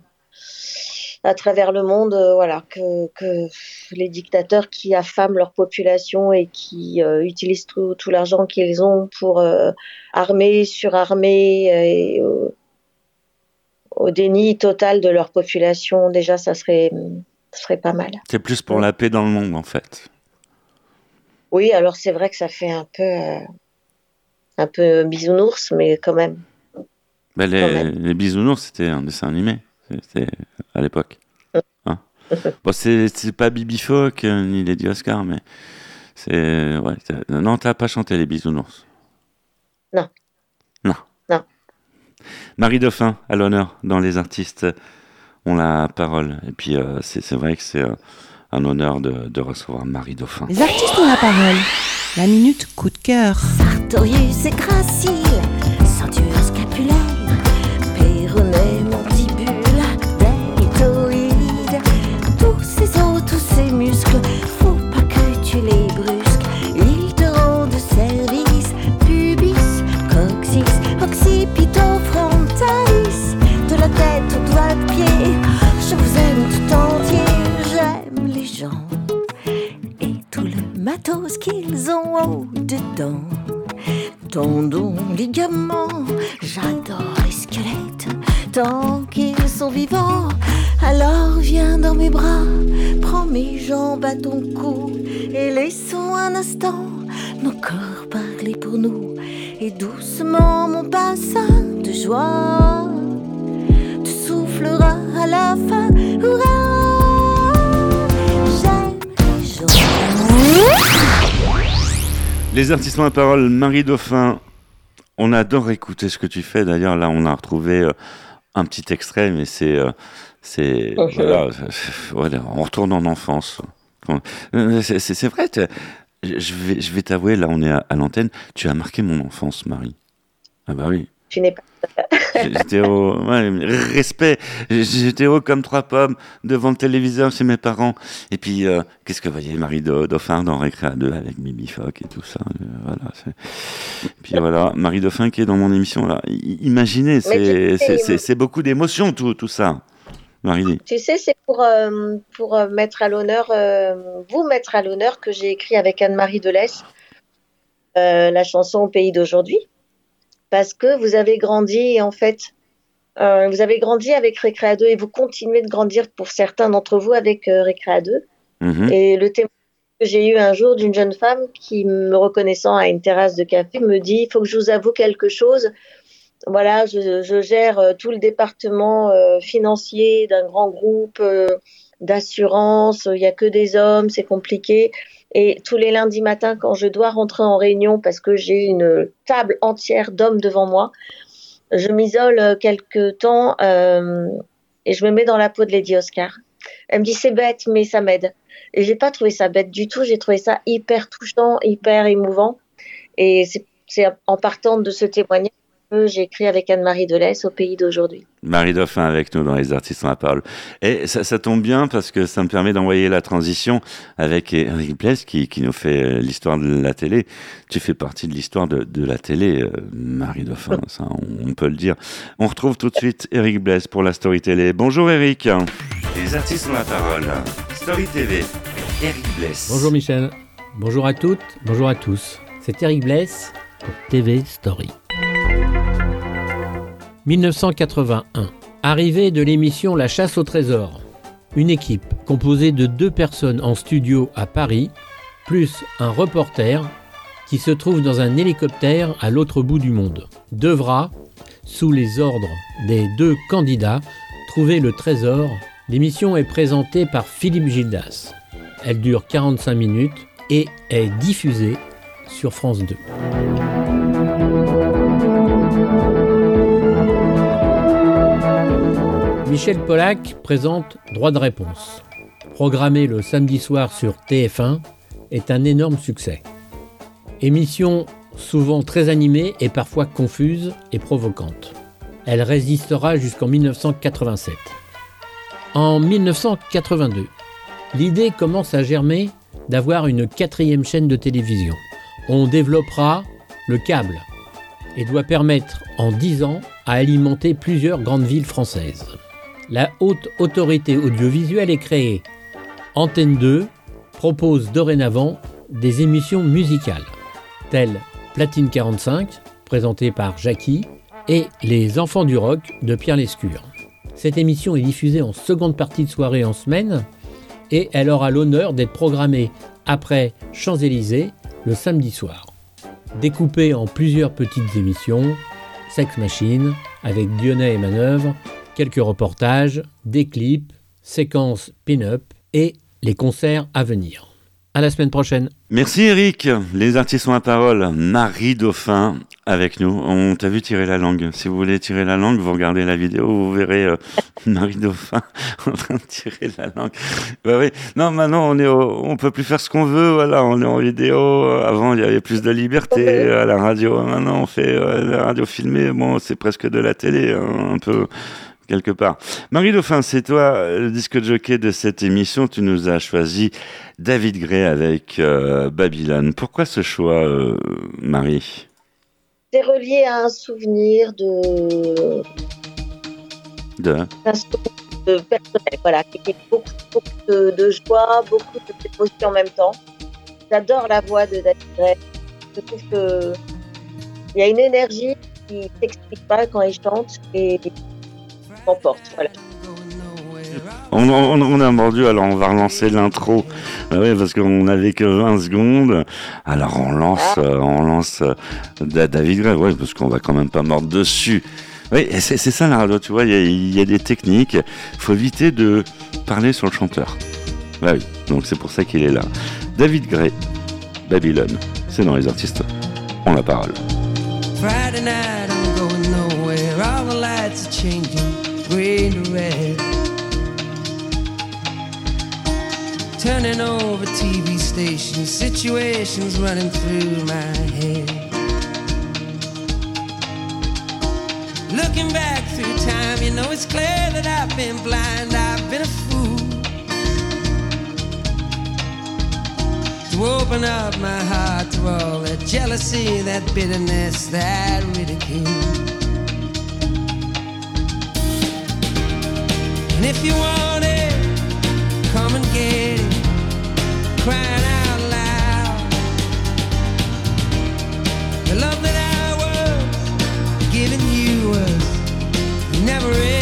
À travers le monde, euh, voilà, que, que les dictateurs qui affament leur population et qui euh, utilisent tout, tout l'argent qu'ils ont pour armer, surarmer et au déni total de leur population, déjà, ça serait, ça serait pas mal. C'est plus pour la paix dans le monde, en fait. Oui, alors c'est vrai que ça fait un peu, euh, un peu bisounours, mais quand même. Ben, les, Quand même. les bisounours, c'était un dessin animé. C'était à l'époque. Hein bon, c'est pas Bibi Phoque euh, ni Lady Oscar, mais c'est. Ouais, non, t'as pas chanté les bisounours. Non. Marie Dauphin, à l'honneur dans Les Artistes, ont la parole. Et puis, euh, c'est c'est vrai que c'est euh, un honneur de, de recevoir Marie Dauphin. Les artistes ont la parole. La minute coup de cœur. Sartorius et gracile, ont au-dedans. Tendons, ligaments, j'adore les squelettes, tant qu'ils sont vivants. Alors viens dans mes bras, prends mes jambes à ton cou et laissons un instant nos corps parler pour nous. Et doucement mon bassin de joie te soufflera à la fin. Les artistes ont la parole, Marie Dauphin. On adore écouter ce que tu fais. D'ailleurs, là, on a retrouvé euh, un petit extrait, mais c'est. euh, c'est voilà, voilà, on retourne en enfance. Euh, C'est vrai, t'es- je vais, je vais t'avouer, là, on est à, à l'antenne. Tu as marqué mon enfance, Marie. Ah, bah oui. Tu n'es pas. J'étais au ouais, respect. J'étais haut comme trois pommes devant le téléviseur chez mes parents. Et puis, euh, qu'est-ce que voyait Marie Dau- Dauphin dans Récréa 2 avec Mimi Fock et tout ça. euh, voilà. Et puis voilà, Marie Dauphin qui est dans mon émission là. I- Imaginez, c'est beaucoup d'émotions tout, tout ça. Marie. Tu sais, c'est pour, euh, pour mettre à l'honneur, vous mettre à l'honneur que j'ai écrit avec Anne-Marie Delesse la chanson Au pays d'aujourd'hui. Parce que vous avez grandi, en fait, euh, vous avez grandi avec Récréa 2 et vous continuez de grandir pour certains d'entre vous avec euh, Récréa 2. Mhm. Et le témoignage que j'ai eu un jour d'une jeune femme qui, me reconnaissant à une terrasse de café, me dit il faut que je vous avoue quelque chose. Voilà, je, je gère euh, tout le département euh, financier d'un grand groupe d'assurance. Il n'y a que des hommes, c'est compliqué. Et tous les lundis matins, quand je dois rentrer en réunion parce que j'ai une table entière d'hommes devant moi, je m'isole euh, quelque temps euh, et je me mets dans la peau de Lady Oscar. Elle me dit c'est bête, mais ça m'aide. Et j'ai pas trouvé ça bête du tout. J'ai trouvé ça hyper touchant, hyper émouvant. Et c'est en partant de ce témoignage écrit avec Anne-Marie Delesse au pays d'aujourd'hui. Marie Dauphin avec nous dans Les Artistes ont la parole. Et ça, ça tombe bien parce que ça me permet d'envoyer la transition avec Eric Blaise qui, qui nous fait euh, l'histoire de la télé. Tu fais partie de l'histoire de, de la télé, euh, Marie Dauphin, ça on, on peut le dire. On retrouve tout de suite Eric Blaise pour la Story Télé. Bonjour Eric. Les Artistes ont la parole. Story TV. Eric Blaise. Bonjour Michel. Bonjour à toutes, bonjour à tous. C'est Eric Bless pour TV Story. 1981. Arrivée de l'émission La chasse au trésor. Une équipe composée de deux personnes en studio à Paris, plus un reporter, qui se trouve dans un hélicoptère à l'autre bout du monde, devra, sous les ordres des deux candidats, trouver le trésor. L'émission est présentée par Philippe Gildas. Elle dure 45 minutes et est diffusée sur France 2. Michel Pollack présente Droit de réponse. Programmé le samedi soir sur TF1, est un énorme succès. Émission souvent très animée et parfois confuse et provocante. Elle résistera jusqu'en 1987. En 1982, l'idée commence à germer d'avoir une quatrième chaîne de télévision. On développera le câble et doit permettre en 10 ans à alimenter plusieurs grandes villes françaises. La haute autorité audiovisuelle est créée. Antenne 2 propose dorénavant des émissions musicales, telles Platine 45, présentée par Jackie, et Les Enfants du Rock de Pierre Lescure. Cette émission est diffusée en seconde partie de soirée en semaine et elle aura l'honneur d'être programmée après Champs-Élysées le samedi soir. Découpée en plusieurs petites émissions, Sex Machine avec Dionnet et Manœuvre, quelques reportages, des clips, séquences pin-up et les concerts à venir. À la semaine prochaine. Merci Eric. Les artistes ont la parole. Marie Dauphin avec nous. On t'a vu tirer la langue. Si vous voulez tirer la langue, vous regardez la vidéo, vous verrez euh, Marie Dauphin en train de tirer la langue. Bah oui. Non, maintenant on est, on peut plus faire ce qu'on veut. Voilà, on est en vidéo. Avant, il y avait plus de liberté à la radio. Maintenant, on fait euh, la radio filmée. Bon, c'est presque de la télé, hein, un peu quelque part. Marie Dauphin, c'est toi le disque jockey de cette émission. Tu nous as choisi David Gray avec euh, Babylone. Pourquoi ce choix, euh, Marie? C'est relié à un souvenir de. De. Un souvenir de personnel, voilà, qui était beaucoup, beaucoup de, de, joie, beaucoup d'émotions en même temps. J'adore la voix de David Gray. Je trouve que il y a une énergie qui s'explique pas quand il chante et m'emporte. Voilà. On, on, on, a mordu, alors on va relancer l'intro. Ah oui, parce qu'on n'avait que 20 secondes. Alors on lance, Ah. euh, on lance euh, David Gray, ouais, parce qu'on va quand même pas mordre dessus. Oui, et c'est ça la radio, tu vois, il y, a- il y a des techniques. Il faut éviter de parler sur le chanteur. Bah oui, donc c'est pour ça qu'il est là. David Gray, Babylone, c'est dans les artistes. On la parole. Friday night, I'm going nowhere. All the lights are changing, Turning over TV stations, situations running through my head. Looking back through time, you know it's clear that I've been blind, I've been a fool. To open up my heart to all that jealousy, that bitterness, that ridicule. If you want it, come and get it. Crying out loud. The love that I was giving you was never in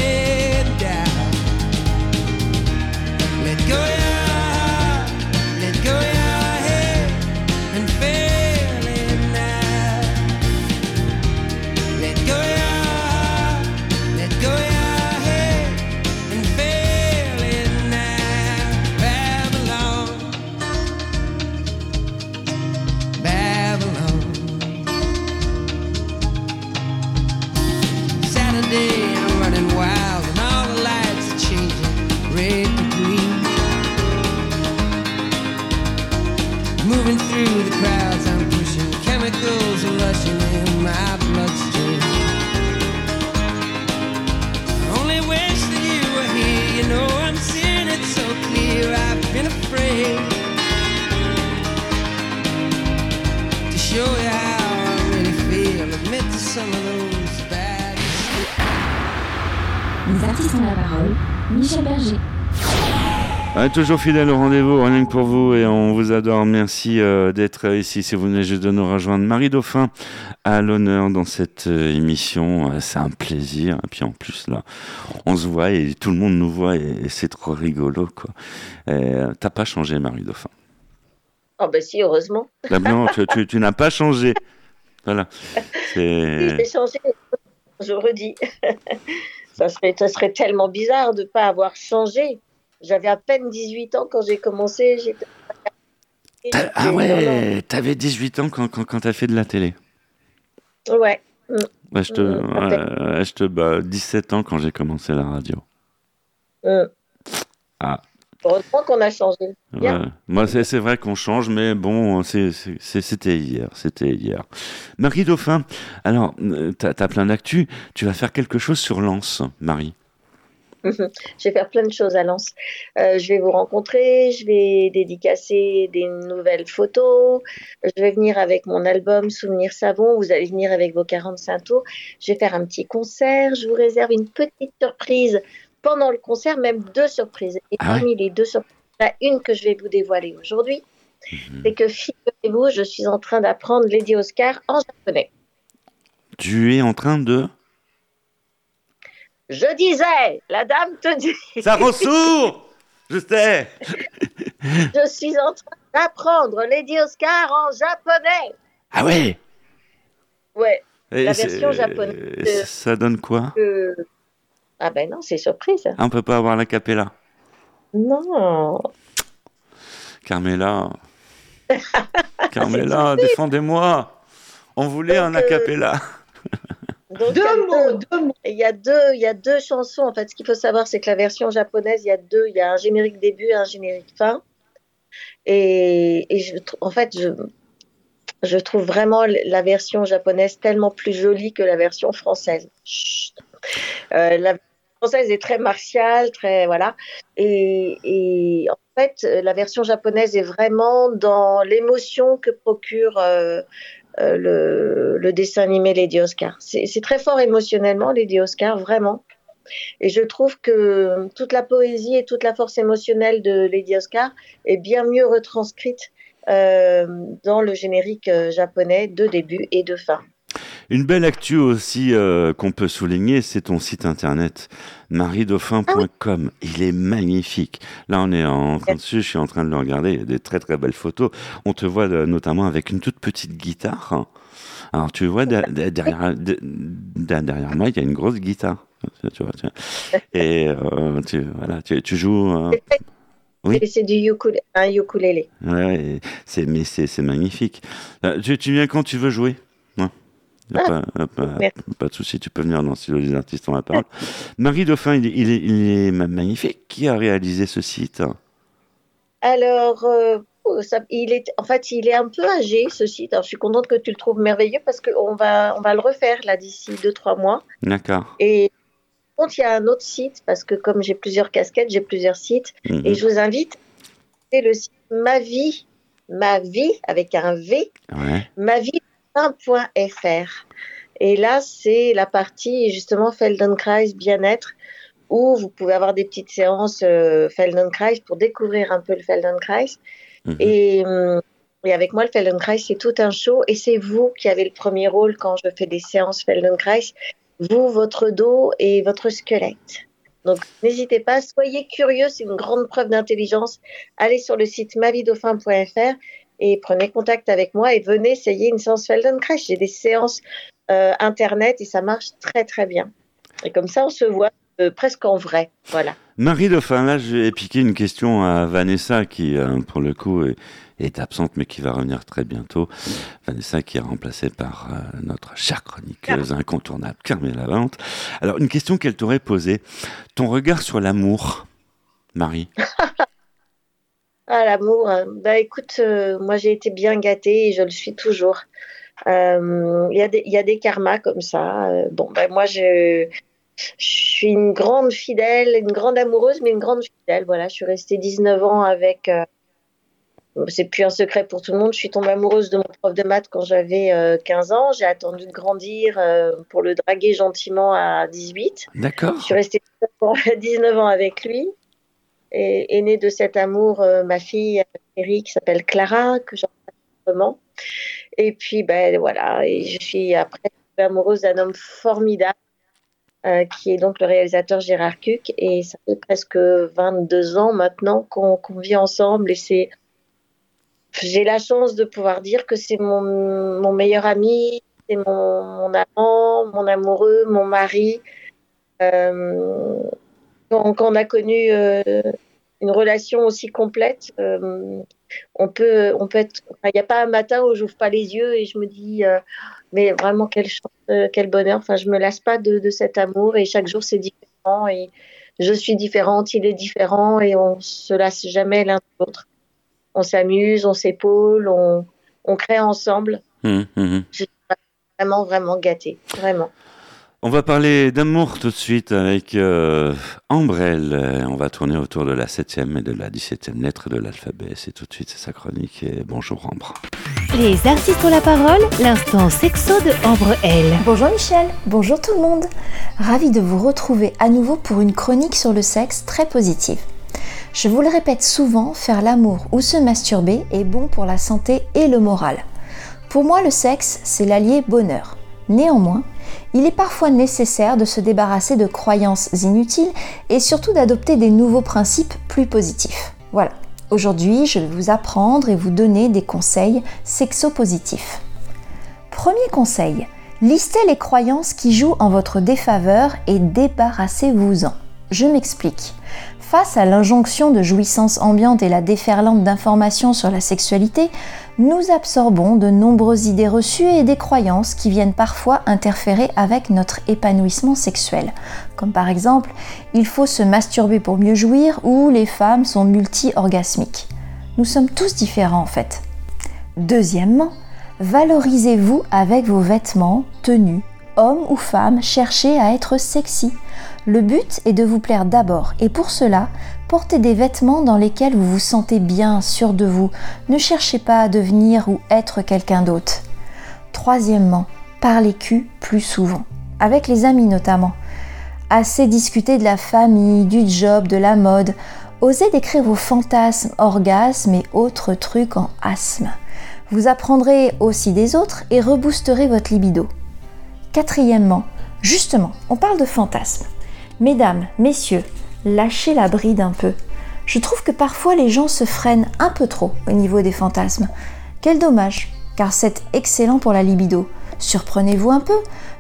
Toujours fidèle au rendez-vous, rien que pour vous, et on vous adore. Merci euh, d'être ici. Si vous venez juste de nous rejoindre, Marie Dauphin à l'honneur dans cette euh, émission. Euh, C'est un plaisir. Et puis en plus, là, on se voit et tout le monde nous voit et, et c'est trop rigolo, quoi. T'as pas changé, Marie Dauphin? Oh ben si, heureusement. Bah non, tu, tu- tu n'as pas changé. Voilà. Si, j'ai changé, je redis. ça, serait, ça serait tellement bizarre de ne pas avoir changé. J'avais à peine 18 ans quand j'ai commencé. Ah ouais, t'avais 18 ans quand, quand, quand t'as fait de la télé. Ouais. Ouais, je te, Mm, ouais, ouais, je te bah, 17 ans quand j'ai commencé la radio. Mm. Ah. Heureusement qu'on a changé. Ouais. Moi, c'est vrai qu'on change, mais bon, c'était hier. C'était hier. Marie Dauphin, alors, euh, t'as as plein d'actu. Tu vas faire quelque chose sur Lens, Marie. je vais faire plein de choses à Lens. Euh, je vais vous rencontrer, je vais dédicacer des nouvelles photos, je vais venir avec mon album Souvenirs Savon, vous allez venir avec vos 45 tours, je vais faire un petit concert, je vous réserve une petite surprise pendant le concert, même deux surprises. Et Ah ouais parmi les deux surprises, il y en a une que je vais vous dévoiler aujourd'hui, Mhm. c'est que figurez-vous, je suis en train d'apprendre Lady Oscar en japonais. Tu es en train de... Je disais, la dame te dit. Ça rend sourd Je sais Je suis en train d'apprendre Lady Oscar en japonais. Ah ouais Ouais. Et La version japonaise. euh, Ça donne quoi? euh, Ah ben non, c'est surprise. Ah, On peut pas avoir la capella. Non. Carmela. Carmela, défendez-moi. On voulait un Donc, euh, acapella. Donc, Deux mots, deux mots. Il y a deux, il y a deux chansons. En fait, ce qu'il faut savoir, c'est que la version japonaise, il y a deux. Il y a un générique début et un générique fin. Et, et je, en fait, je, je trouve vraiment la version japonaise tellement plus jolie que la version française. Euh, la version française est très martiale, très voilà. Et, et en fait, la version japonaise est vraiment dans l'émotion que procure euh, euh, le, le dessin animé Lady Oscar. C'est très fort émotionnellement, Lady Oscar, vraiment. Et je trouve que toute la poésie et toute la force émotionnelle de Lady Oscar est bien mieux retranscrite euh, dans le générique euh, japonais de début et de fin. Une belle actu aussi euh, qu'on peut souligner, c'est ton site internet mariedauphin.com. Il est magnifique. Là, on est en train dessus, je suis en train de le regarder. Il y a des très très belles photos. On te voit euh, notamment avec une toute petite guitare. Alors, tu vois, de- de- derrière, de- de- derrière moi, il y a une grosse guitare. Tu vois, tu vois. Et euh, tu, voilà, tu, tu joues. Oui. Et c'est du ukule- un ukulélé. Ouais, c'est, mais c'est, c'est magnifique. Tu, tu viens quand tu veux jouer? Ouais. Y a Ah, pas, de souci, tu peux venir dans le des artistes, on la parole. Marie Dauphin, il, est- il est, il est ma- magnifique. Qui a réalisé ce site? Alors, euh, ça- il est, en fait, il est un peu âgé, ce site. Alors, je suis contente que tu le trouves merveilleux parce qu'on va, on va le refaire là d'ici 2-3 mois. D'accord. Et par contre, il y a un autre site parce que comme j'ai plusieurs casquettes, j'ai plusieurs sites. Mhm. Et je vous invite, c'est le site Ma Vie, Ma Vie avec un V, Ouais. mavie.fr. Et là, c'est la partie justement Feldenkrais bien-être où vous pouvez avoir des petites séances euh, Feldenkrais pour découvrir un peu le Feldenkrais. Mhm. Et, hum, et avec moi, le Feldenkrais, c'est tout un show. Et c'est vous qui avez le premier rôle quand je fais des séances Feldenkrais. Vous, votre dos et votre squelette. Donc, n'hésitez pas, soyez curieux, c'est une grande preuve d'intelligence. Allez sur le site mavidauphin.fr et prenez contact avec moi et venez essayer une séance Feldenkrais. J'ai des séances euh, internet et ça marche très très bien. Et comme ça, on se voit euh, presque en vrai. Voilà. Marie Dauphin, là, je vais piquer une question à Vanessa qui, euh, pour le coup, est, est absente mais qui va revenir très bientôt. Vanessa qui est remplacée par euh, notre chère chroniqueuse incontournable Carmela Vente. Alors, une question qu'elle t'aurait posée. Ton regard sur l'amour, Marie? Ah, l'amour. hein. Bah, écoute, euh, moi, j'ai été bien gâtée et je le suis toujours. Euh, Il y, a des- il y a des karmas comme ça. Euh, bon, ben moi, je, je suis une grande fidèle, une grande amoureuse, mais une grande fidèle. Voilà, je suis restée 19 ans avec. euh, c'est plus un secret pour tout le monde. Je suis tombée amoureuse de mon prof de maths quand j'avais euh, 15 ans. J'ai attendu de grandir euh, pour le draguer gentiment à 18. D'accord. Je suis restée 19 ans, 19 ans avec lui. Est née de cet amour euh, ma fille euh, chérie qui s'appelle Clara, que vraiment. Et puis, ben voilà, je suis après amoureuse d'un homme formidable, euh, qui est donc le réalisateur Gérard Cuc. Et ça fait presque 22 ans maintenant qu'on qu'on vit ensemble. Et c'est j'ai la chance de pouvoir dire que c'est mon, mon meilleur ami, c'est mon, amant, mon amoureux, mon mari. Euh, quand, on a connu une relation aussi complète, euh, on peut, on peut être. enfin, Il n'y a pas un matin où j'ouvre pas les yeux et je me dis, euh, mais vraiment quelle chance, euh, quel bonheur. Enfin, je me lasse pas de, de cet amour et chaque jour c'est différent et je suis différente, il est différent et on se lasse jamais l'un de l'autre. On s'amuse, on s'épaule, on, on crée ensemble. Hum, hum. Je suis vraiment, vraiment gâtée, vraiment. On va parler d'amour tout de suite avec euh, Ambrelle. Euh, On va tourner autour de la septième et de la dix-septième lettre de l'alphabet. C'est tout de suite, c'est sa chronique. Et bonjour Ambre. Les artistes ont la parole, l'instant sexo de Ambre L. Bonjour Michel, bonjour tout le monde. Ravi de vous retrouver à nouveau pour une chronique sur le sexe très positive. Je vous le répète souvent, faire l'amour ou se masturber est bon pour la santé et le moral. Pour moi, le sexe, c'est l'allié bonheur. Néanmoins, il est parfois nécessaire de se débarrasser de croyances inutiles et surtout d'adopter des nouveaux principes plus positifs. Voilà, aujourd'hui je vais vous apprendre et vous donner des conseils sexo-positifs. Premier conseil, listez les croyances qui jouent en votre défaveur et débarrassez-vous-en. Je m'explique. Face à l'injonction de jouissance ambiante et la déferlante d'informations sur la sexualité, nous absorbons de nombreuses idées reçues et des croyances qui viennent parfois interférer avec notre épanouissement sexuel. Comme par exemple, il faut se masturber pour mieux jouir ou les femmes sont multi-orgasmiques. Nous sommes tous différents en fait. Deuxièmement, valorisez-vous avec vos vêtements, tenues. Homme ou femme, cherchez à être sexy. Le but est de vous plaire d'abord et pour cela, portez des vêtements dans lesquels vous vous sentez bien, sûr de vous. Ne cherchez pas à devenir ou être quelqu'un d'autre. Troisièmement, parlez cul plus souvent, avec les amis notamment. Assez discuter de la famille, du job, de la mode. Osez décrire vos fantasmes, orgasmes et autres trucs en asthme. Vous apprendrez aussi des autres et reboosterez votre libido. Quatrièmement, justement, on parle de fantasmes. Mesdames, messieurs, lâchez la bride un peu. Je trouve que parfois les gens se freinent un peu trop au niveau des fantasmes. Quel dommage, car c'est excellent pour la libido. Surprenez-vous un peu.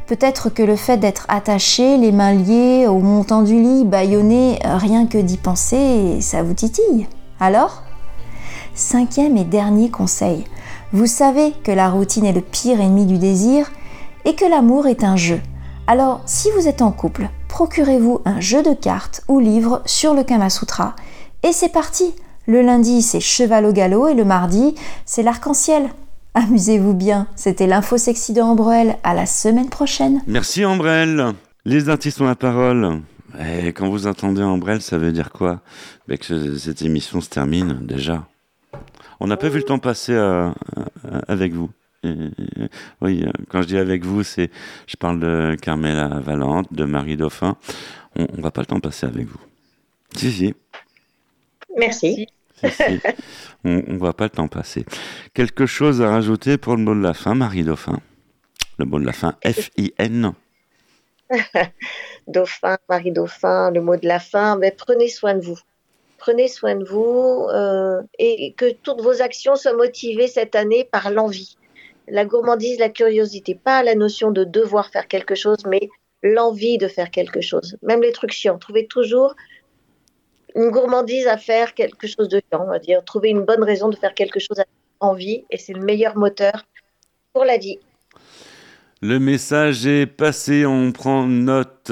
Peut-être que le fait d'être attaché, les mains liées, au montant du lit, bâillonné, rien que d'y penser, ça vous titille. Alors? Cinquième et dernier conseil. Vous savez que la routine est le pire ennemi du désir et que l'amour est un jeu. Alors, si vous êtes en couple, procurez-vous un jeu de cartes ou livre sur le Kama Sutra et c'est parti. Le lundi, c'est cheval au galop et le mardi, c'est l'arc-en-ciel. Amusez-vous bien. C'était l'info sexy de Ambrelle. À la semaine prochaine. Merci Ambrelle. Les artistes ont la parole. Et quand vous entendez Ambrelle, ça veut dire quoi? Ben Que cette émission se termine déjà. On n'a pas vu le temps passer euh, euh, avec vous. Oui, euh, quand je dis avec vous, c'est, je parle de Carmela Valente, de Marie Dauphin. On, on va pas le temps passer avec vous. Si, si. Merci. si, si. on, on va pas le temps passer. Quelque chose à rajouter pour le mot de la fin, Marie Dauphin? Le mot de la fin, F-I-N. Dauphin, Marie Dauphin, le mot de la fin, mais prenez soin de vous. Prenez soin de vous euh, et que toutes vos actions soient motivées cette année par l'envie. La gourmandise, la curiosité, pas la notion de devoir faire quelque chose, mais l'envie de faire quelque chose. Même les trucs chiants. Trouvez toujours une gourmandise à faire quelque chose de chiant, on va dire. Trouver une bonne raison de faire quelque chose à envie et c'est le meilleur moteur pour la vie. Le message est passé, on prend note.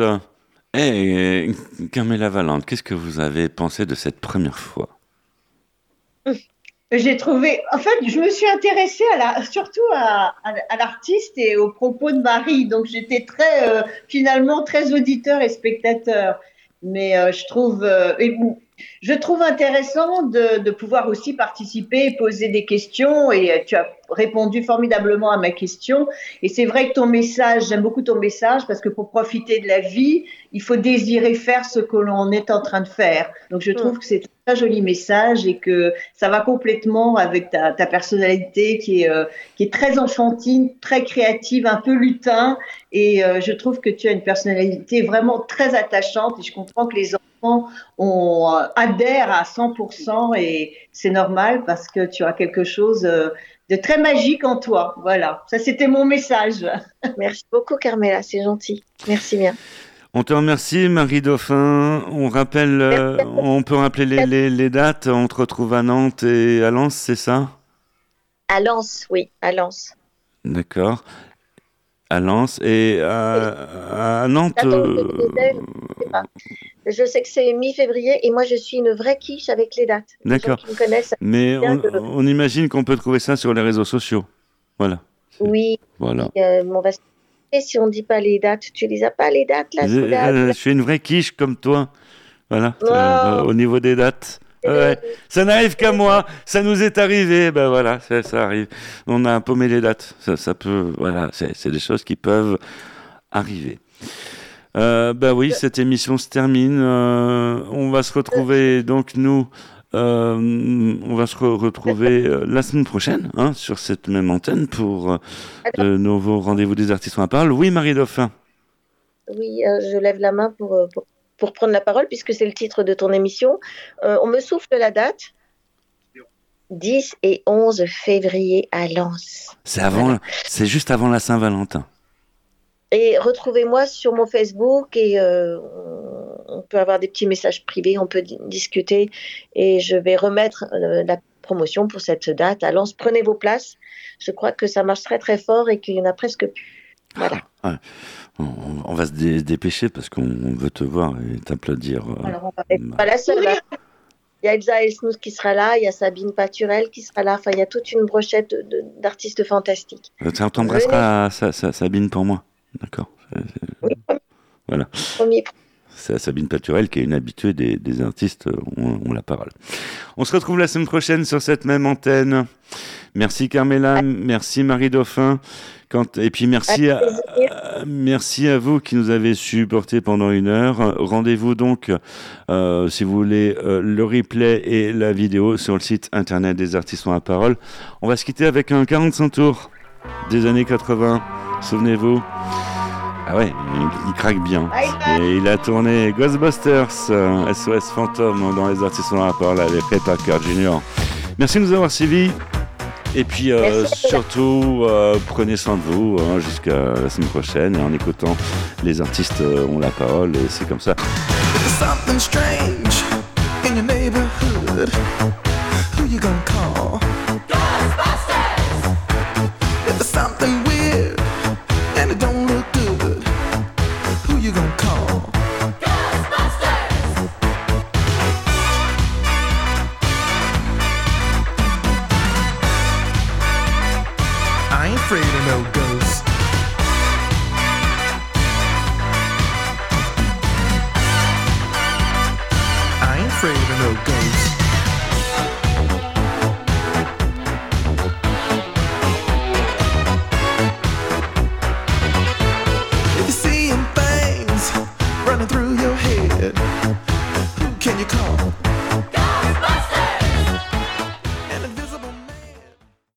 Eh, Carmela Valente, qu'est-ce que vous avez pensé de cette première fois? J'ai trouvé, en fait, je me suis intéressée à la, surtout à, à, l'artiste et aux propos de Marie. Donc, j'étais très, euh, finalement, très auditeur et spectateur. Mais euh, je trouve, euh, et je trouve intéressant de, de, pouvoir aussi participer, poser des questions. Et euh, tu as répondu formidablement à ma question. Et c'est vrai que ton message, j'aime beaucoup ton message parce que pour profiter de la vie, il faut désirer faire ce que l'on est en train de faire. Donc je trouve que c'est un très joli message et que ça va complètement avec ta, ta personnalité qui est, euh, qui est très enfantine, très créative, un peu lutin. Et euh, je trouve que tu as une personnalité vraiment très attachante et je comprends que les enfants on euh, adhère à 100% et c'est normal parce que tu as quelque chose euh, de très magique en toi. Voilà, ça c'était mon message. Merci beaucoup, Carmela, c'est gentil. Merci bien. On te remercie, Marie Dauphin. On rappelle, euh, on peut rappeler les, les- les dates. On te retrouve à Nantes et à Lens, c'est ça? À Lens, oui, à Lens. D'accord. À Lens et à, à Nantes. Euh, je sais que c'est mi-février et moi je suis une vraie quiche avec les dates. D'accord. Mais on, que- on imagine qu'on peut trouver ça sur les réseaux sociaux. Voilà. Oui, Voilà. euh, on va se- et si on dit pas les dates, tu les as pas les dates là Je, euh, je suis une vraie quiche comme toi. Voilà. Oh. Euh, au niveau des dates. Ça n'arrive qu'à moi. Ça nous est arrivé. Ben voilà, ça, arrive. On a paumé les dates. Ça, peut. Voilà, c'est des choses qui peuvent arriver. Euh, ben oui, cette émission se termine. Euh, on va se retrouver donc nous. euh, on va se re- retrouver la semaine prochaine hein, sur cette même antenne pour de nouveaux rendez-vous des artistes en parole. Oui, Marie Dauphin. Oui, je lève la main pour, pour prendre la parole puisque c'est le titre de ton émission. Euh, on me souffle la date. 10 et 11 février à Lens. C'est avant, c'est juste avant la Saint-Valentin. Et retrouvez-moi sur mon Facebook et euh, on- peut avoir des petits messages privés, on peut di- discuter et je vais remettre euh, la promotion pour cette date à Lens. Prenez vos places. Je crois que ça marche très très fort et qu'il y en a presque plus. Voilà. Ouais. On, on va se dé- dépêcher parce qu'on on veut te voir et t'applaudir. Alors on va être pas la seule. hein. Il y a Elsa Elsmouth qui sera là, il y a Sabine Paturel qui sera là. Enfin, il y a toute une brochette d'artistes fantastiques. Euh, T'embrasseras Sa- Sa- Sabine pour moi. D'accord? C'est- c'est- Voilà. Promis. C'est Sabine Paturel qui est une habituée des, des artistes, ont, ont la parole. On se retrouve la semaine prochaine sur cette même antenne. Merci Carmela, merci Marie Dauphin. Quand, et puis merci à, à- merci à vous qui nous avez supporté pendant une heure. Euh, Rendez-vous donc, euh, si vous voulez, euh, le replay et la vidéo sur le site internet des artistes la parole. On va se quitter avec un 45 tours des années 80. Souvenez-vous. Ah ouais, il, craque bien. Et il a tourné Ghostbusters, euh, SOS Fantôme dans les artistes la parole avec Ray Parker Jr. Merci de nous avoir suivis. Et puis euh, surtout, euh, prenez soin de vous hein, jusqu'à la semaine prochaine. Et en écoutant les artistes euh, ont la parole et c'est comme ça.